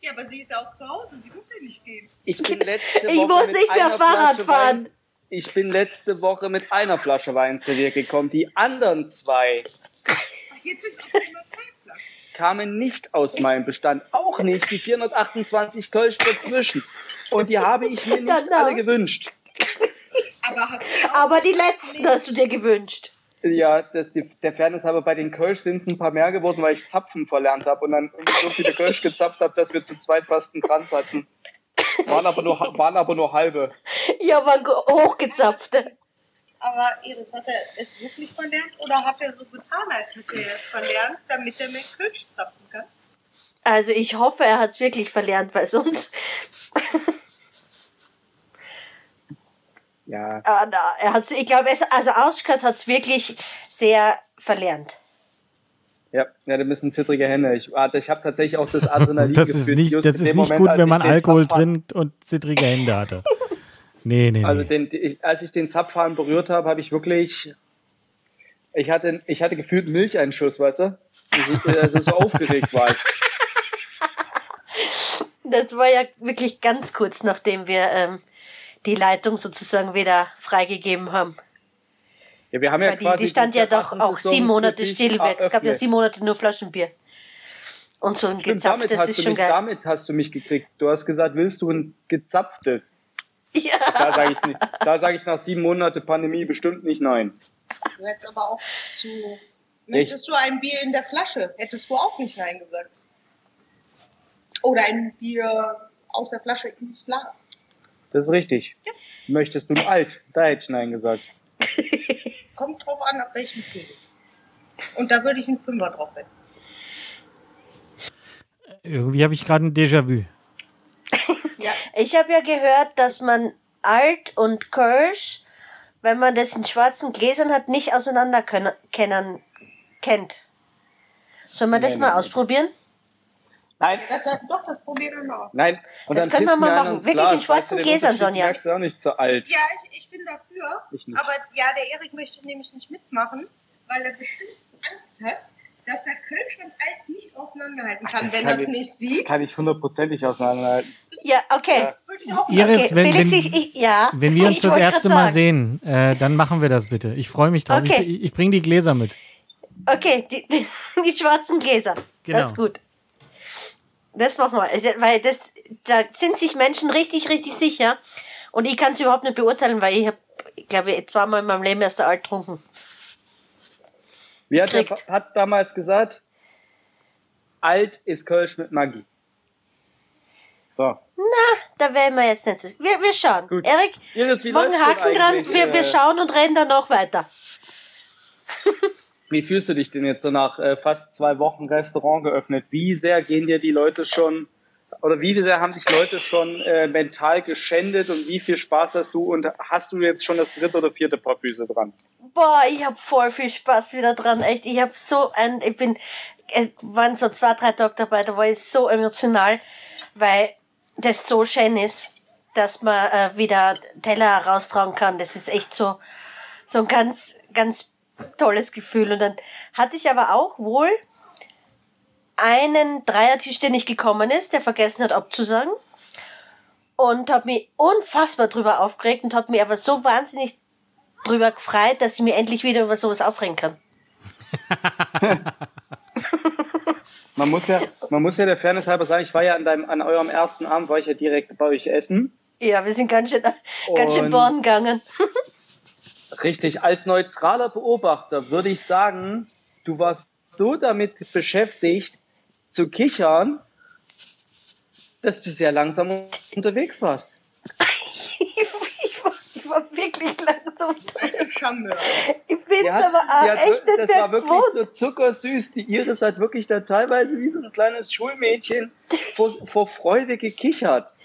Ja, aber sie ist ja auch zu Hause, sie muss ja nicht gehen. Ich bin letzte Woche Ich muss mit nicht mehr einer Fahrrad Flasche fahren. Wein, ich bin letzte Woche mit einer Flasche Wein zu dir gekommen. Die anderen zwei Jetzt sind es auf einmal zwei Flaschen. kamen nicht aus meinem Bestand. Auch nicht die 428 Kölsch dazwischen. Und die habe ich mir nicht Genau. alle gewünscht. Aber hast du auch Aber die letzten hast du dir gewünscht. Ja, das, die, der Fairness aber bei den Kölsch sind es ein paar mehr geworden, weil ich Zapfen verlernt habe und dann so viele Kölsch gezapft habe, dass wir zu zweit fast einen Kranz hatten. Waren aber nur, waren aber nur halbe. Ja, war ge- hochgezapfte. Aber Iris, hat er es wirklich verlernt oder hat er so getan, als hätte er es verlernt, damit er mehr Kölsch zapfen kann? Also ich hoffe, er hat es wirklich verlernt, weil sonst. Ja, Ah, na, er hat's, ich glaube, also Auskart hat es wirklich sehr verlernt. ja, ja, da müssen zittrige Hände. Ich, warte, ich habe tatsächlich auch das Adrenalin Das ist nicht, das ist nicht Moment, gut, wenn man Alkohol trinkt und zittrige Hände hatte. Nee, nee. Also den, ich, als ich den Zapfhahn berührt habe, habe ich wirklich, ich hatte, ich hatte gefühlt Milcheinschuss, weißt du? Also, also so aufgeregt war ich. Das war ja wirklich ganz kurz, nachdem wir ähm, die Leitung sozusagen wieder freigegeben haben. Ja, wir haben ja Weil die, quasi die stand ja doch auch sieben Monate still weg. Es gab ja eröffnet. sieben Monate nur Flaschenbier. Und so ein Stimmt, damit gezapftes hast, ist du schon mich, geil. damit hast du mich gekriegt. Du hast gesagt, willst du ein gezapftes? Ja. Da sage ich nicht. Da sage ich nach sieben Monate Pandemie bestimmt nicht nein. Du hättest aber auch zu. Möchtest du ein Bier in der Flasche? Hättest du auch nicht Nein gesagt. Oder ein Bier aus der Flasche ins Glas. Das ist richtig. Möchtest du ein alt? Da hätte ich nein gesagt. Kommt drauf an, auf welchem Bier. Und da würde ich einen Fünfer drauf wetten. Irgendwie habe ich gerade ein Déjà-vu. Ja, Ich habe ja gehört, dass man Alt und Kirsch, wenn man das in schwarzen Gläsern hat, nicht auseinander können, kennen, kennt. Sollen wir das Nee, mal nee. ausprobieren? Nein, das hat, doch, das probieren wir mal aus. nein. Und Das dann können wir mal machen. Wirklich Glas. schwarzen du, den Gläsern, Unterschied Sonja. merkst du auch nicht zu alt. Ja, ich, ich bin dafür. Ich nicht. Aber ja, der Erik möchte nämlich nicht mitmachen, weil er bestimmt Angst hat, dass er Kölsch und Alt nicht auseinanderhalten kann, Das wenn er es ich- nicht sieht. Kann ich hundertprozentig auseinanderhalten. Ja, okay. Ja. Iris, okay. wenn, Felix, wenn, ich, ich, ja. wenn wir uns Ich das erste Mal sagen. sehen, äh, dann machen wir das bitte. Ich freue mich drauf. Okay. Ich, ich bringe die Gläser mit. Okay, die, die, die schwarzen Gläser. Genau. Das ist gut. Das machen wir. Weil das, da sind sich Menschen richtig, richtig sicher. Und ich kann es überhaupt nicht beurteilen, weil ich habe, ich glaube, zweimal in meinem Leben erst alt getrunken. Wie hat der hat damals gesagt? Alt ist Kölsch mit Magie. So. Da werden wir jetzt nicht so. Wir, wir schauen. Gut. Erik, Iris, denn Haken dran. Wir, wir äh, schauen und reden dann noch weiter. Wie fühlst du dich denn jetzt so nach äh, fast zwei Wochen Restaurant geöffnet? Wie sehr gehen dir die Leute schon, oder wie sehr haben dich Leute schon äh, mental geschändet und wie viel Spaß hast du und hast du jetzt schon das dritte oder vierte Paar Füße dran? Boah, ich hab voll viel Spaß wieder dran. Echt, ich hab so ein, ich bin, es waren so zwei, drei Tage dabei, da war ich so emotional, weil das so schön ist, dass man äh, wieder Teller raustragen kann. Das ist echt so, so ein ganz, ganz tolles Gefühl. Und dann hatte ich aber auch wohl einen Dreiertisch, der nicht gekommen ist, der vergessen hat abzusagen. Und habe mich unfassbar drüber aufgeregt und habe mich aber so wahnsinnig drüber gefreut, dass ich mir endlich wieder über sowas aufregen kann. Man muss ja, man muss ja der Fairness halber sagen, ich war ja an deinem, an eurem ersten Abend, war ich ja direkt bei euch essen. Ja, wir sind ganz schön, ganz schön Born gegangen. Richtig, als neutraler Beobachter würde ich sagen, du warst so damit beschäftigt zu kichern, dass du sehr langsam unterwegs warst. ich, war, ich war wirklich langsam. Alte Schande. Ich finde es aber auch hat echt das war wirklich gewohnt. so zuckersüß. Die Iris hat wirklich da teilweise wie so ein kleines Schulmädchen vor, vor Freude gekichert.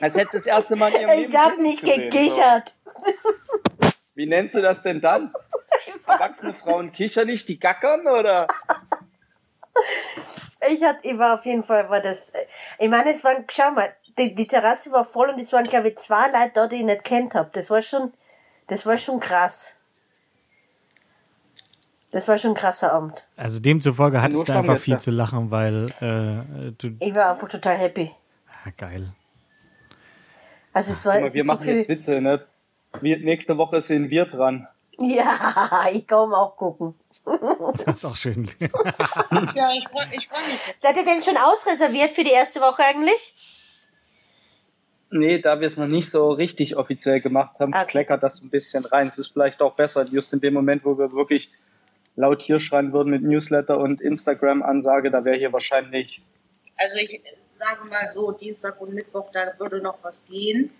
Als hätte das erste Mal in ihrem Leben Ich habe nicht gesehen, gekichert. So. Wie nennst du das denn dann? Erwachsene Frauen kichern nicht, die gackern oder? Ich, hatte, ich war auf jeden Fall, war das, ich meine, es waren, schau mal, die, die Terrasse war voll und es waren, glaube ich, zwei Leute da, die ich nicht kennt habe. Das war schon, das war schon krass. Das war schon ein krasser Abend. Also demzufolge hattest du einfach viel zu lachen, weil äh, du. Ich war einfach total happy. Ah, geil. Also es war Guck mal, es wir so machen viel. jetzt Witze, ne? Wir, nächste Woche sind wir dran. Ja, ich komme auch gucken. Das ist auch schön. Ja, ich freue ich freu mich. Seid ihr denn schon ausreserviert für die erste Woche eigentlich? Nee, da wir es noch nicht so richtig offiziell gemacht haben, Okay. kleckert das ein bisschen rein. Es ist vielleicht auch besser, just in dem Moment, wo wir wirklich laut hier schreien würden mit Newsletter und Instagram-Ansage, da wäre hier wahrscheinlich Also ich sage mal so, Dienstag und Mittwoch, da würde noch was gehen.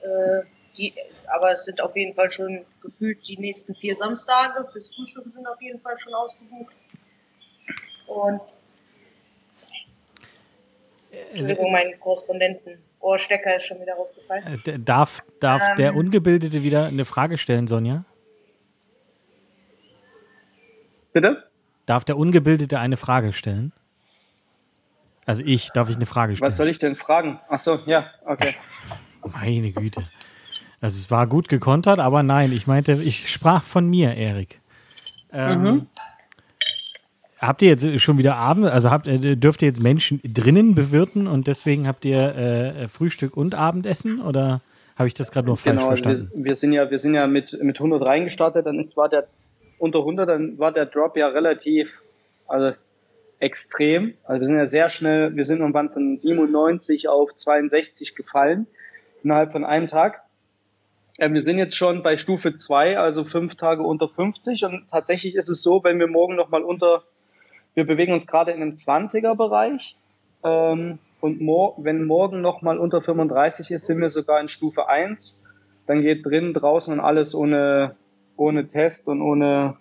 Äh, die, aber es sind auf jeden Fall schon gefühlt die nächsten vier Samstage. Fürs Frühstück sind auf jeden Fall schon ausgebucht. Und Entschuldigung, mein Korrespondenten. Ohrstecker ist schon wieder rausgefallen. Äh, darf darf Ähm. der Ungebildete wieder eine Frage stellen, Sonja? Bitte? Darf der Ungebildete eine Frage stellen? Also ich, darf ich eine Frage stellen? Was soll ich denn fragen? Ach so, ja, okay. Meine Güte. Also es war gut gekontert, aber nein, ich meinte, ich sprach von mir, Erik. Ähm, Mhm. Habt ihr jetzt schon wieder Abend, also habt, äh, dürft ihr jetzt Menschen drinnen bewirten und deswegen habt ihr äh, Frühstück und Abendessen oder habe ich das gerade nur falsch Genau, verstanden? wir, wir sind ja, wir sind ja mit, mit 100 reingestartet, dann ist, war der unter 100, dann war der Drop ja relativ, also extrem. Also wir sind ja sehr schnell, wir sind irgendwann von 97 auf 62 gefallen innerhalb von einem Tag. Ähm, wir sind jetzt schon bei Stufe 2, also fünf Tage unter 50 und tatsächlich ist es so, wenn wir morgen nochmal unter, wir bewegen uns gerade in einem 20er Bereich ähm, und mor wenn morgen nochmal unter 35 ist, sind wir sogar in Stufe 1. Dann geht drin, draußen und alles ohne, ohne Test und ohne.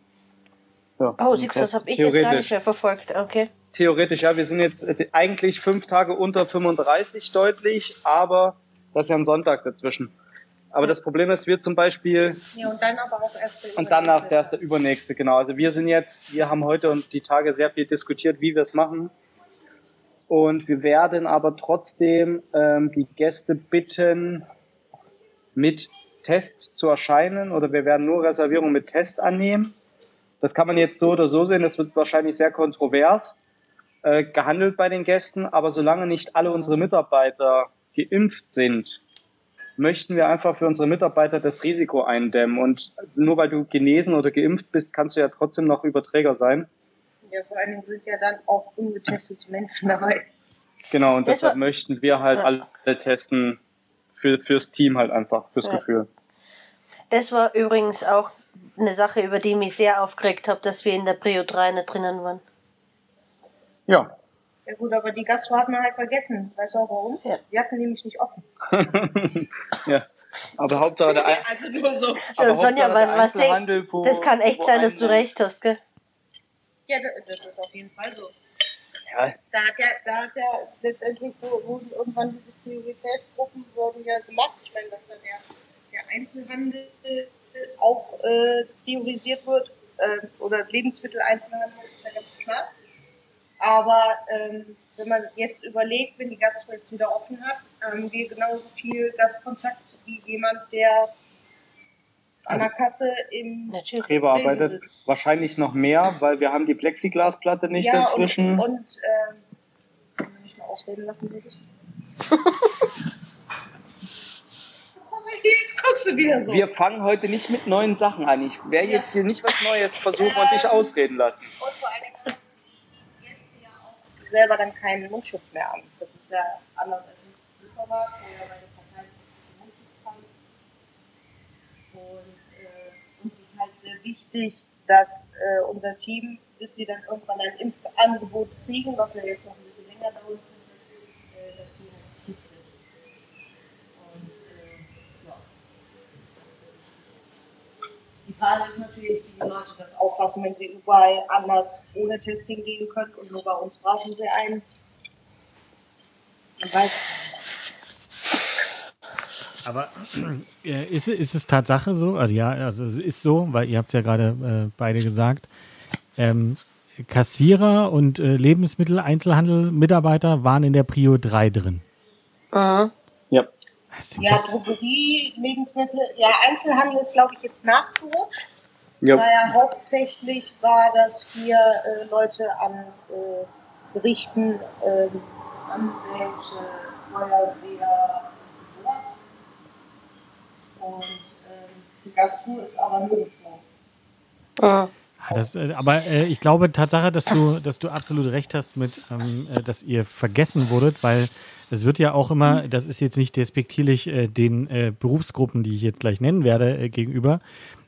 Ja, Oh, siehst du, das habe ich jetzt gar nicht mehr verfolgt. Okay. Theoretisch, ja, wir sind jetzt äh, eigentlich fünf Tage unter 35 deutlich, aber das ist ja ein Sonntag dazwischen. Aber das Problem ist, wir zum Beispiel, Ja, und dann aber auch erst der und danach, der übernächste, genau. Also wir sind jetzt, wir haben heute und die Tage sehr viel diskutiert, wie wir es machen. Und wir werden aber trotzdem ähm, die Gäste bitten, mit Test zu erscheinen oder wir werden nur Reservierungen mit Test annehmen. Das kann man jetzt so oder so sehen. Das wird wahrscheinlich sehr kontrovers äh, gehandelt bei den Gästen. Aber solange nicht alle unsere Mitarbeiter geimpft sind, möchten wir einfach für unsere Mitarbeiter das Risiko eindämmen. Und nur weil du genesen oder geimpft bist, kannst du ja trotzdem noch Überträger sein. Ja, vor allen Dingen sind ja dann auch ungetestete Menschen dabei. Genau, und Das deshalb war- möchten wir halt Ja. alle testen für, fürs Team halt einfach, fürs Ja. Gefühl. Das war übrigens auch eine Sache, über die ich mich sehr aufgeregt habe, dass wir in der Prio 3 nicht drinnen waren. Ja. Ja gut, aber die Gastro hat man halt vergessen. Weißt du auch warum? Ja. Die hatten nämlich nicht offen. ja. Aber Hauptsache der, Also nur so. aber Ja, Sonja, Hauptsache was, Einzelhandel, denk, wo- das kann echt sein, dass du recht hast, gell? Ja, da- das ist auf jeden Fall so. Ja, Da hat ja, da hat ja letztendlich wo- wurden irgendwann diese Prioritätsgruppen wurden ja gemacht. Ich meine, dass dann der, der Einzelhandel auch äh, priorisiert wird äh, oder Lebensmitteleinzelhandel ist ja ganz klar. Aber ähm, wenn man jetzt überlegt, wenn die Gastro jetzt wieder offen hat, haben wir genauso viel Gastkontakt wie jemand, der an der Kasse im. Rewe arbeitet Sitzt. wahrscheinlich noch mehr, weil wir haben die Plexiglasplatte nicht ja, dazwischen. Und, und ähm, wenn du mich mal ausreden lassen würdest. Jetzt guckst du wieder so. wir fangen heute nicht mit neuen Sachen an. Ich werde jetzt hier nicht was Neues versuchen und dich ausreden lassen. Und vor allen Dingen haben die Gäste ja auch selber dann keinen Mundschutz mehr an. Das ist ja anders als im Supermarkt, wo ja bei den Parteien Mundschutz haben. Und äh, uns ist halt sehr wichtig, dass äh, unser Team, bis sie dann irgendwann ein Impfangebot kriegen, was ja jetzt noch ein bisschen länger dauern könnte, äh, dass die halt fit sind. Und äh, ja. Die Frage ist natürlich, wie die Leute das auffassen, wenn sie überall anders ohne Testing gehen können und nur bei uns brauchen sie einen. Aber äh, ist, ist es Tatsache so? Also ja, also es ist so, weil ihr habt es ja gerade äh, beide gesagt. Ähm, Kassierer und äh, Lebensmittel-Einzelhandel-Mitarbeiter waren in der Prio 3 drin. Mhm. Ja. Das? Drogerie, Lebensmittel, ja, Einzelhandel ist, glaube ich, jetzt nachgerutscht. Ja. Ja hauptsächlich war, dass hier äh, Leute an äh, Gerichten, ähm, Anwälte, Feuerwehr, sowas. Und ähm, die Gastro ist aber nirgendwo. Mhm. Ah, Das, äh, aber äh, ich glaube Tatsache, dass du, dass du absolut recht hast mit, ähm, äh, dass ihr vergessen wurdet, weil es wird ja auch immer, das ist jetzt nicht despektierlich äh, den äh, Berufsgruppen, die ich jetzt gleich nennen werde, äh, gegenüber.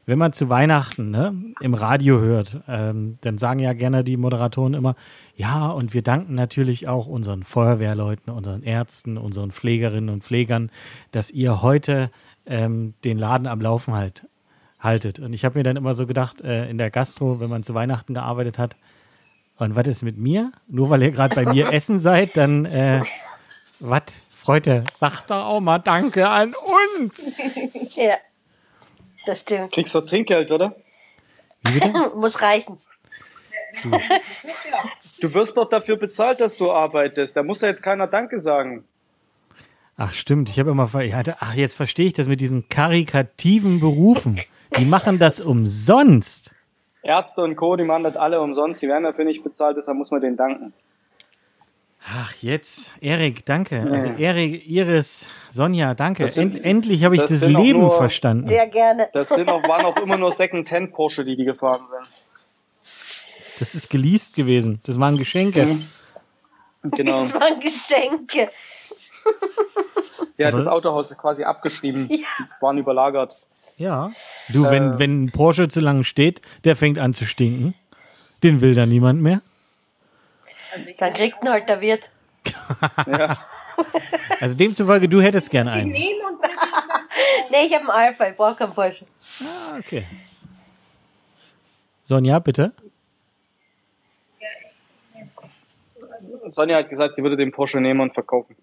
Wenn man zu Weihnachten ne, im Radio hört, ähm, dann sagen ja gerne die Moderatoren immer, ja, und wir danken natürlich auch unseren Feuerwehrleuten, unseren Ärzten, unseren Pflegerinnen und Pflegern, dass ihr heute ähm, den Laden am Laufen halt, haltet. Und ich habe mir dann immer so gedacht, äh, in der Gastro, wenn man zu Weihnachten gearbeitet hat, und was ist mit mir? Nur weil ihr gerade bei mir essen seid, dann, äh, was? Freunde, sagt doch auch mal Danke an uns. Ja. Das stimmt. Kriegst du Trinkgeld, oder? Muss reichen. Du wirst doch dafür bezahlt, dass du arbeitest. Da muss ja jetzt keiner Danke sagen. Ach stimmt, ich habe immer, ver- ich hatte, ach jetzt verstehe ich das mit diesen karikativen Berufen. Die machen das umsonst. Ärzte und Co., die machen das alle umsonst. Die werden dafür nicht bezahlt, deshalb muss man denen danken. Ach jetzt, Erik, danke. Also Erik, Iris, Sonja, danke. Sind- End, endlich habe ich das Leben nur- verstanden. Sehr gerne. Das sind auch, waren auch immer nur Second-Hand Porsche, die die gefahren sind. Das ist geleast gewesen. Das waren Geschenke. Mhm. Genau. Das waren Geschenke. Der hat Aber- das Autohaus ist quasi abgeschrieben. Ja. Waren überlagert. Ja. Du, Äh. wenn, wenn ein Porsche zu lange steht, der fängt an zu stinken. Den will dann niemand mehr. Dann kriegt ihn halt der Wirt. Ja. Also demzufolge, du hättest gern Die einen. Nee, ich habe einen Alpha, ich brauche keinen Porsche. Ah, okay. Sonja, bitte. Sonja hat gesagt, sie würde den Porsche nehmen und verkaufen.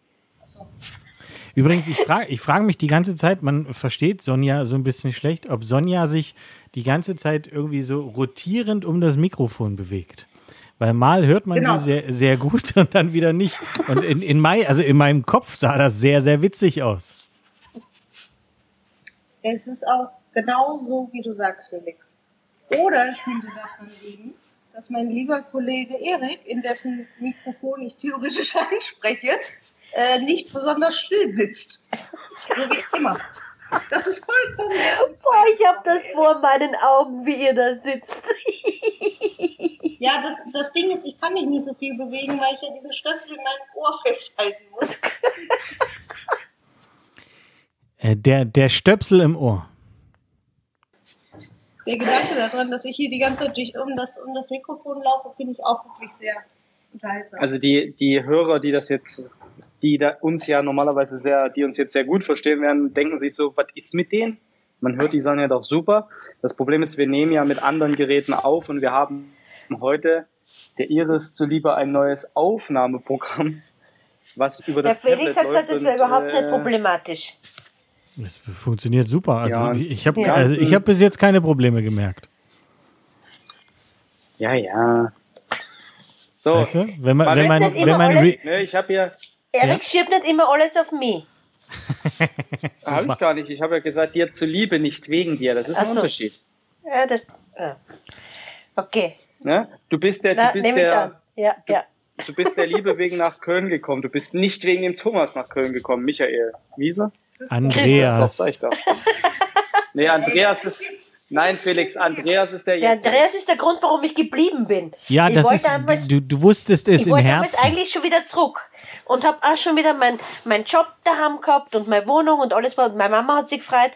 Übrigens, ich frage ich frag mich die ganze Zeit, man versteht Sonja so ein bisschen schlecht, ob Sonja sich die ganze Zeit irgendwie so rotierend um das Mikrofon bewegt. Weil mal hört man Genau. sie sehr, sehr gut und dann wieder nicht. Und in, in, Mai, also in meinem Kopf sah das sehr, sehr witzig aus. Es ist auch genau so, wie du sagst, Felix. Oder es könnte daran liegen, dass mein lieber Kollege Erik, in dessen Mikrofon ich theoretisch anspreche, äh, nicht besonders still sitzt. So wie immer. Das ist vollkommen. Boah, ich hab das vor meinen Augen, wie ihr da sitzt. Ja, das, das Ding ist, ich kann mich nicht so viel bewegen, weil ich ja diesen Stöpsel in meinem Ohr festhalten muss. Äh, der, der Stöpsel im Ohr. Der Gedanke daran, dass ich hier die ganze Zeit durch um das, um das Mikrofon laufe, finde ich auch wirklich sehr unterhaltsam. Also die, die Hörer, die das jetzt, die da uns ja normalerweise sehr, die uns jetzt sehr gut verstehen werden, denken sich so, was ist mit denen? Man hört die Sonja doch super. Das Problem ist, wir nehmen ja mit anderen Geräten auf und wir haben heute der Iris zuliebe ein neues Aufnahmeprogramm, was über Der das Felix hat Tablet gesagt, das wäre überhaupt nicht äh, problematisch. Das funktioniert super. Also Ja. ich habe Ja. also ich hab bis jetzt keine Probleme gemerkt. Ja, ja. So, Weißt du? Wenn man, Man wenn man, wenn immer man alles. ne, ich habe ja, Erik schiebt nicht immer alles auf mich. habe ich gar nicht. Ich habe ja gesagt, dir zuliebe, nicht wegen dir. Das ist ein Ach so. Unterschied. Ja, das, ja. Okay, Ne? Du bist der, na, du bist ich der, Ja, ja. du bist der Liebe wegen nach Köln gekommen. Du bist nicht wegen dem Thomas nach Köln gekommen, Michael. Wiese? Das Andreas. sag ich doch. Nee, Andreas ist, nein, Felix, Andreas ist der Der. Andreas ist der Grund, warum ich geblieben bin. Ja, ich das ist, damals- du, du wusstest es Ich im wollte damals eigentlich schon wieder zurück und habe auch schon wieder mein, mein Job daheim gehabt und meine Wohnung und alles war. Und meine Mama hat sich gefreut.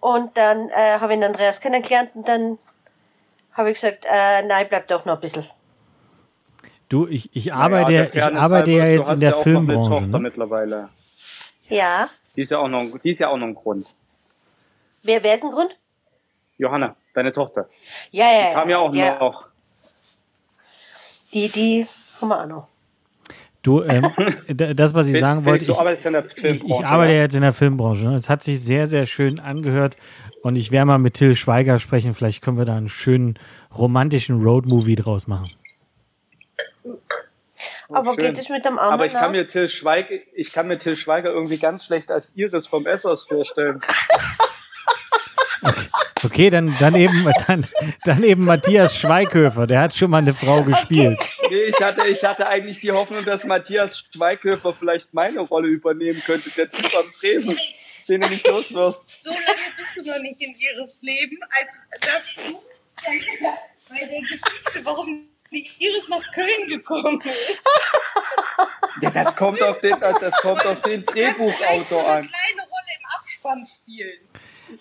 Und dann äh, habe ich den Andreas kennengelernt und dann habe ich gesagt, äh, nein, bleib doch noch ein bisschen. Du, ich, ich Naja, arbeite, der ja- ich arbeite ja jetzt in der ja auch noch eine Filmbranche. Tochter Ne? mittlerweile. Ja. Die ist ja auch noch, die ist ja auch noch ein Grund. Wer, wer ist ein Grund? Johanna, deine Tochter. Ja, ja, ja. Kam ja auch noch. Die, die haben wir auch noch. Du, ähm, das, was ich sagen wollte, ich, arbeitest ja in der ich, Filmbranche. ich arbeite ja? jetzt in der Filmbranche. Ne? Es hat sich sehr, sehr schön angehört und ich werde mal mit Till Schweiger sprechen. Vielleicht können wir da einen schönen romantischen Roadmovie draus machen. Aber schön. geht es mit dem anderen Aber ich kann mir Till Schweiger, ich kann mir Till Schweiger irgendwie ganz schlecht als Iris vom Essers vorstellen. Okay, dann, dann, eben, dann, dann eben Matthias Schweighöfer. Der hat schon mal eine Frau gespielt. Nee, ich hatte, ich hatte eigentlich die Hoffnung, dass Matthias Schweighöfer vielleicht meine Rolle übernehmen könnte, der Typ am Tresen, den du nicht los wirst. So lange bist du noch nicht in ihres Leben, als dass du bei der Geschichte, warum die Iris nach Köln gekommen ist. Ja, das kommt auf den, das kommt auf den Drehbuchautor eine an. kleine Rolle im Abspann spielen.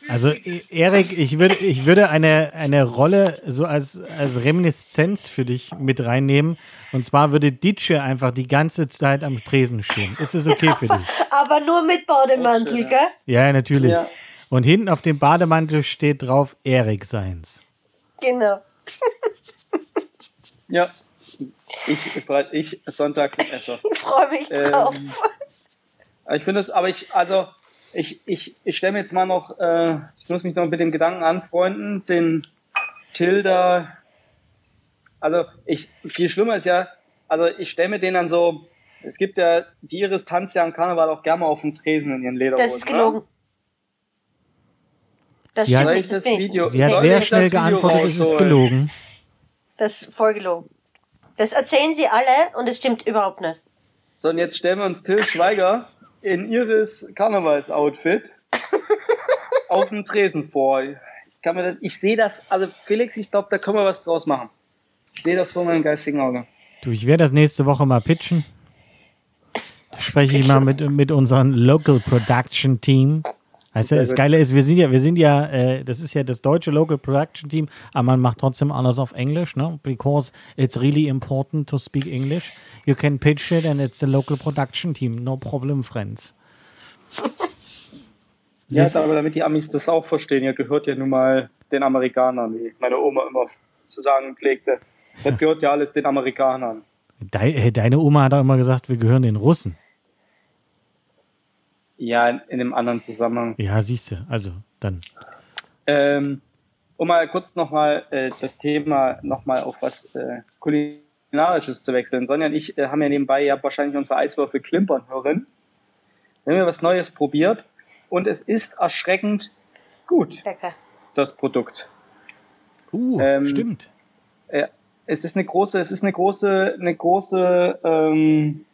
Also E- Erik, ich würde, ich würde eine, eine Rolle so als, als Reminiszenz für dich mit reinnehmen. Und zwar würde Ditsche einfach die ganze Zeit am Tresen stehen. Ist das okay für dich? Aber nur mit Bademantel, gell? Ja, natürlich. Ja. Und hinten auf dem Bademantel steht drauf Erik Seins. Genau. Ja. Ich, ich Essers. Ich freue mich Ähm, drauf. Ich finde es, aber ich, also, ich, ich, ich stelle mir jetzt mal noch, äh, ich muss mich noch mit dem Gedanken anfreunden, den Tilda, also ich, viel schlimmer ist ja, also ich stelle mir den dann so, es gibt ja, die Iris tanzt ja am Karneval auch gerne mal auf dem Tresen in ihren Lederhosen. Das ist gelogen. Das Sie stimmt Ne? Nicht, das. Video, Sie hat sehr schnell das Video geantwortet, es ist gelogen. Das ist voll gelogen. Das erzählen sie alle und es stimmt überhaupt nicht. So, und jetzt stellen wir uns Till Schweiger in Iris Karnevalsoutfit auf dem Tresen vor. Ich kann mir das, ich sehe das, also Felix, ich glaube, da können wir was draus machen. Ich sehe das vor meinem geistigen Auge. Du, ich werde das nächste Woche mal pitchen. Da spreche ich mal mit, mit unserem Local Production Team. Weißt du, das. Geile ist, wir sind ja, wir sind ja, äh, das ist ja das deutsche Local Production Team, aber man macht trotzdem alles auf Englisch, ne? Because it's really important to speak English. You can pitch it and it's the local production team. No problem, friends. Ja, aber damit die Amis das auch verstehen, ihr gehört ja nun mal den Amerikanern, wie meine Oma immer zu sagen pflegte. Das gehört ja alles den Amerikanern. Äh, Deine Oma hat auch immer gesagt, wir gehören den Russen. Ja, in, in einem anderen Zusammenhang. Ja, siehst du. Also, dann. Ähm, um mal kurz nochmal äh, das Thema nochmal auf was äh, Kulinarisches zu wechseln. Sonja und ich äh, haben ja nebenbei ja wahrscheinlich unsere Eiswürfel klimpern hören. Wir haben ja was Neues probiert und es ist erschreckend gut, Lecker. das Produkt. Uh, Ähm, stimmt. äh, es ist eine große, es ist eine große, eine große ähm,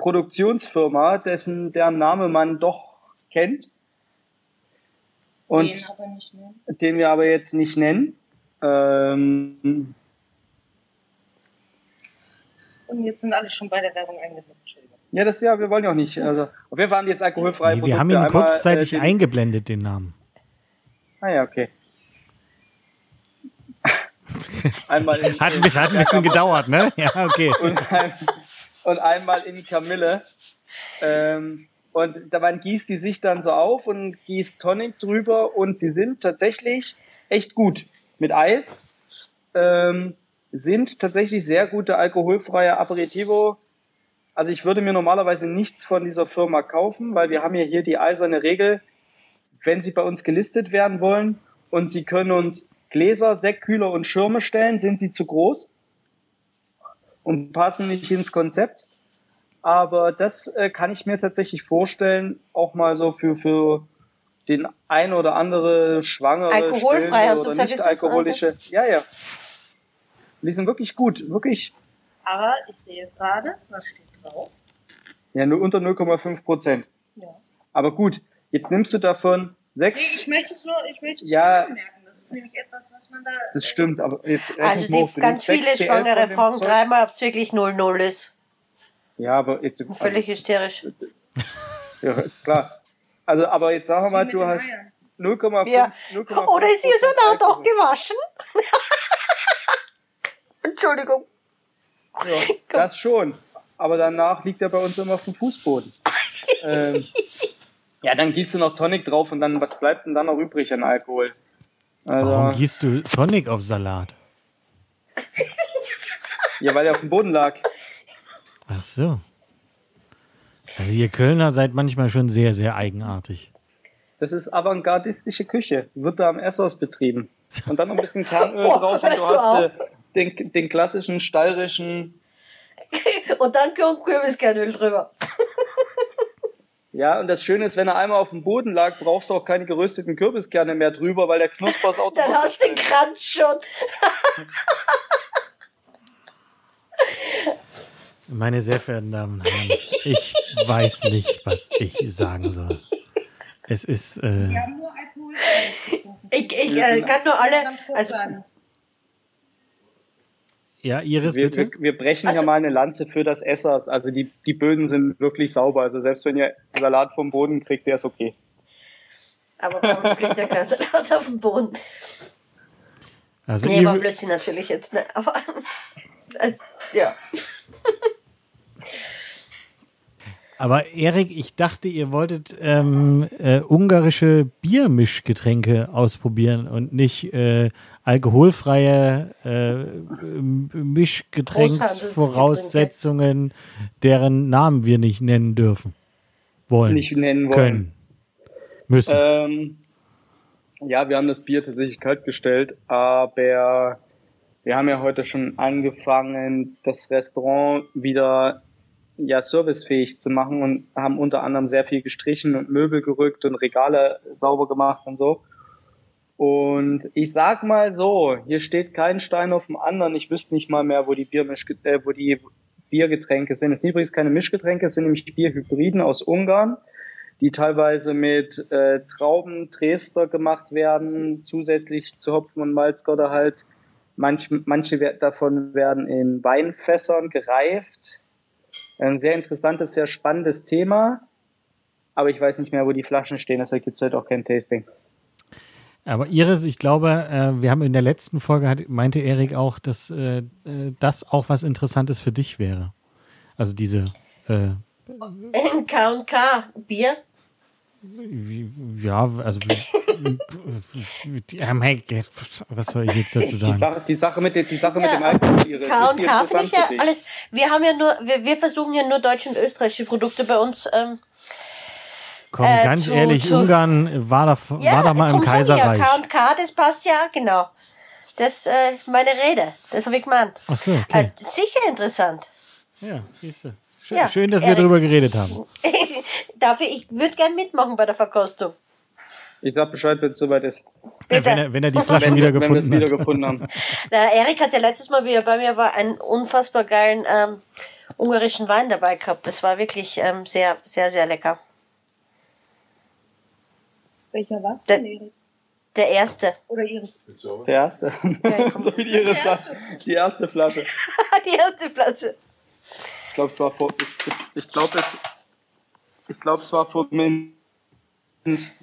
Aperitivo-Produktionsfirma, dessen deren Name man doch kennt und Den aber nicht, den wir aber jetzt nicht nennen. Ähm, Und jetzt sind alle schon bei der Werbung eingebunden. Entschuldigung. ja, das ja, wir wollen ja auch nicht. Also, auf jeden Fall haben die jetzt alkoholfreie Nee, Produkte. wir haben ihn Einmal, kurzzeitig äh, den- eingeblendet, den Namen. Ah ja, okay. einmal in, Hat, ein bisschen- hat ein bisschen gedauert, ne? Ja, okay. und, und einmal in Kamille. Ähm, und da man gießt die sich dann so auf und gießt Tonic drüber und sie sind tatsächlich echt gut mit Eis. Ähm, sind tatsächlich sehr gute alkoholfreie Aperitivo. Also ich würde mir normalerweise nichts von dieser Firma kaufen, weil wir haben ja hier die eiserne Regel, wenn sie bei uns gelistet werden wollen und sie können uns Gläser, Sektkühler und Schirme stellen, sind sie zu groß und passen nicht ins Konzept. Aber das äh, kann ich mir tatsächlich vorstellen, auch mal so für, für den ein oder andere schwangere, Alkoholfrei, stillende hast du oder nicht das alkoholische. Ja, ja. Die sind wirklich gut, wirklich. Aber ich sehe gerade, was steht drauf? Ja, nur unter 0,5 Prozent. Ja. Aber gut, jetzt nimmst du davon Nee, sechs. ich möchte es nur, ich möchte es Ja. nur anmerken. Das ist nämlich etwas, was man da. Das stimmt, aber jetzt Also die ganz viele Schwangere fragen Zeug. dreimal, ob es wirklich 0-0 ist. Ja, aber jetzt Völlig hysterisch. ja, klar. Also, aber jetzt sagen wir mal, du hast Eiern. 0,5 Ja. 0,5 Oder ist ihr Salat auch Alkohol. gewaschen? Entschuldigung. Ja, das schon. Aber danach liegt er bei uns immer auf dem Fußboden. ähm, ja, dann gießt du noch Tonic drauf und dann, was bleibt denn dann noch übrig an Alkohol? Warum Also, gießt du Tonic auf Salat? ja, weil er auf dem Boden lag. Ach so. Also ihr Kölner seid manchmal schon sehr, sehr eigenartig. Das ist avantgardistische Küche. Wird da am Essers betrieben. Und dann noch ein bisschen Kernöl Boah, drauf und du hast äh, den, den klassischen steirischen, Und dann kommt Kürbiskernöl drüber. Ja, und das Schöne ist, wenn er einmal auf dem Boden lag, brauchst du auch keine gerösteten Kürbiskerne mehr drüber, weil der Knusper ist Dann automatisch hast du den. Kranz schon. Meine sehr verehrten Damen und Herren, ich weiß nicht, was ich sagen soll. Es ist, äh, Wir haben nur Alkohol getrunken. Ich, ich äh, kann nur alle. Ganz kurz Also, sagen. Ja, Iris, Wir, bitte. wir, wir brechen Also- ja mal eine Lanze für das Essers. Also die, die Böden sind wirklich sauber. Also selbst wenn ihr Salat vom Boden kriegt, der ist okay. aber bei uns fliegt ja kein Salat auf den Boden. Also Nee, war Blödsinn natürlich jetzt. Ne? Aber es, ja. Aber Erik, ich dachte, ihr wolltet ähm, äh, ungarische Biermischgetränke ausprobieren und nicht äh, alkoholfreie äh, Mischgetränksvoraussetzungen, deren Namen wir nicht nennen dürfen. Wollen. Nicht nennen wollen. können. Müssen. Ähm, ja, wir haben das Bier tatsächlich kalt gestellt, aber wir haben ja heute schon angefangen, das Restaurant wieder ja servicefähig zu machen und haben unter anderem sehr viel gestrichen und Möbel gerückt und Regale sauber gemacht und so. Und ich sag mal so, hier steht kein Stein auf dem anderen. Ich wüsste nicht mal mehr, wo die äh, wo die Biergetränke sind. Es sind übrigens keine Mischgetränke, es sind nämlich Bierhybriden aus Ungarn, die teilweise mit äh, Trauben Dresder gemacht werden, zusätzlich zu Hopfen und Malzgotterhalt. Manch, manche davon werden in Weinfässern gereift. Ein sehr interessantes, sehr spannendes Thema. Aber ich weiß nicht mehr, wo die Flaschen stehen, deshalb gibt es halt auch kein Tasting. Aber Iris, ich glaube, äh, wir haben in der letzten Folge, meinte Erik auch, dass äh, äh, das auch was Interessantes für dich wäre. Also diese, äh, K&K Bier. ja, also, was soll ich jetzt dazu Die sagen? Sache, die Sache mit, dem- die Sache mit Ja, dem Alkohol, ist die K&K finde interessant ich ja alles. Wir haben ja nur, wir, wir versuchen ja nur deutsche und österreichische Produkte bei uns. Ähm, Komm, äh, ganz zu- ehrlich, zu- Ungarn war da, ja, war da mal im Kaiserreich. Ja, K&K, das passt ja, genau. Das äh, meine Rede, das habe ich gemeint. Ach so, okay. Äh, sicher interessant. Ja, siehst du. Schön, Ja, schön dass wir darüber geredet haben. Dafür, ich würde gern mitmachen bei der Verkostung. Ich sag Bescheid, wenn es soweit ist. Wenn er, wenn er die Flasche Wenn, wieder wenn wir gefunden es wieder hat. gefunden haben. Na, Erik hat ja letztes Mal, wie er bei mir war, einen unfassbar geilen ähm, ungarischen Wein dabei gehabt. Das war wirklich ähm, sehr, sehr, sehr lecker. Welcher was? Der- denn, Erik? Der erste. Oder Iris? Der erste. Ja, so wie die, ihre Die Flasche. Die erste Flasche. Die erste Flasche. Ich glaube, es war vor. Ich, ich, ich glaube, es. Ich glaube, es war vor Mint.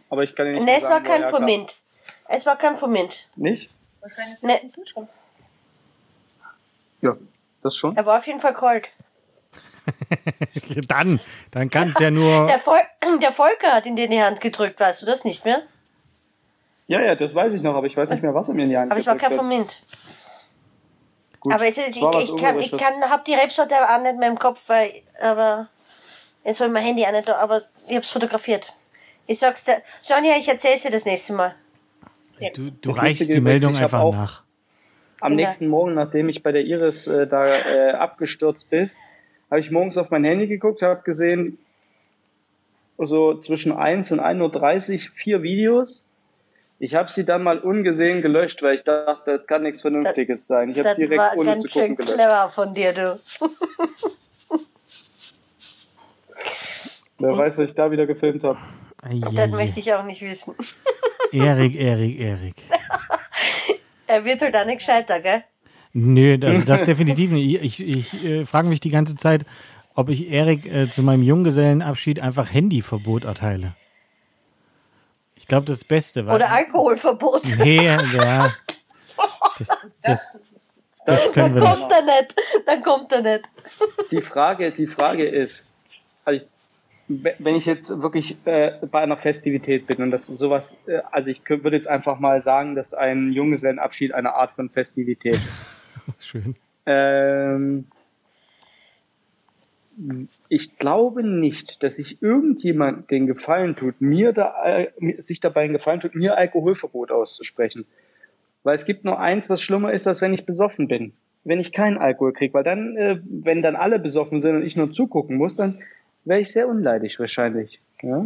Aber ich kann ja nicht Ne, es sagen, war kein. Fomint. Es war kein Fomint. Nicht? Wahrscheinlich Nee. Ja, das schon. Er war auf jeden Fall kalt. Dann, dann kann es ja nur. Der, Vol der Volker hat ihn dir in die Hand gedrückt, weißt du das nicht mehr? Ja, ja, das weiß ich noch, aber ich weiß nicht mehr, was er mir in die Hand Aber es war kein gedrückt hat. Fomint. Gut, Aber jetzt, ich, war was ich, kann, ich kann, hab die Rebsorte auch nicht mehr im Kopf, weil, aber jetzt habe ich mein Handy auch nicht da, aber ich hab's fotografiert. Ich sag's dir, Sonja, ich erzähl's dir das nächste Mal. Du, du Das reichst die Meldung einfach auch- nach. Am Genau. nächsten Morgen, nachdem ich bei der Iris äh, da äh, abgestürzt bin, habe ich morgens auf mein Handy geguckt, habe gesehen, so zwischen 1 und 1.30 Uhr vier Videos. Ich habe sie dann mal ungesehen gelöscht, weil ich dachte, das kann nichts Vernünftiges sein. Ich habe Das direkt war ohne ganz zu schön gucken gelöscht. clever von dir, du. Wer weiß, was ich da wieder gefilmt habe. Das möchte ich auch nicht wissen. Erik, Erik, Erik. Er wird halt auch nicht gescheiter, gell? Nö, also das definitiv nicht. Ich, ich äh, frage mich die ganze Zeit, ob ich Erik äh, zu meinem Junggesellenabschied einfach Handyverbot erteile. Ich glaube, das Beste war. Oder Alkoholverbot. Nee, ja. Das, das, Das, das können wir Dann nicht. kommt er nicht. Dann kommt er nicht. Die Frage, die Frage ist, also ich, wenn ich jetzt wirklich äh, bei einer Festivität bin und das ist sowas, äh, also ich würde jetzt einfach mal sagen, dass ein Junggesellenabschied eine Art von Festivität ist. Schön. Ähm, ich glaube nicht, dass sich irgendjemand den Gefallen tut, mir da, äh, sich dabei einen Gefallen tut, mir Alkoholverbot auszusprechen. Weil es gibt nur eins, was schlimmer ist, als wenn ich besoffen bin. Wenn ich keinen Alkohol kriege, weil dann, äh, wenn dann alle besoffen sind und ich nur zugucken muss, dann wäre ich sehr unleidig wahrscheinlich. Ja?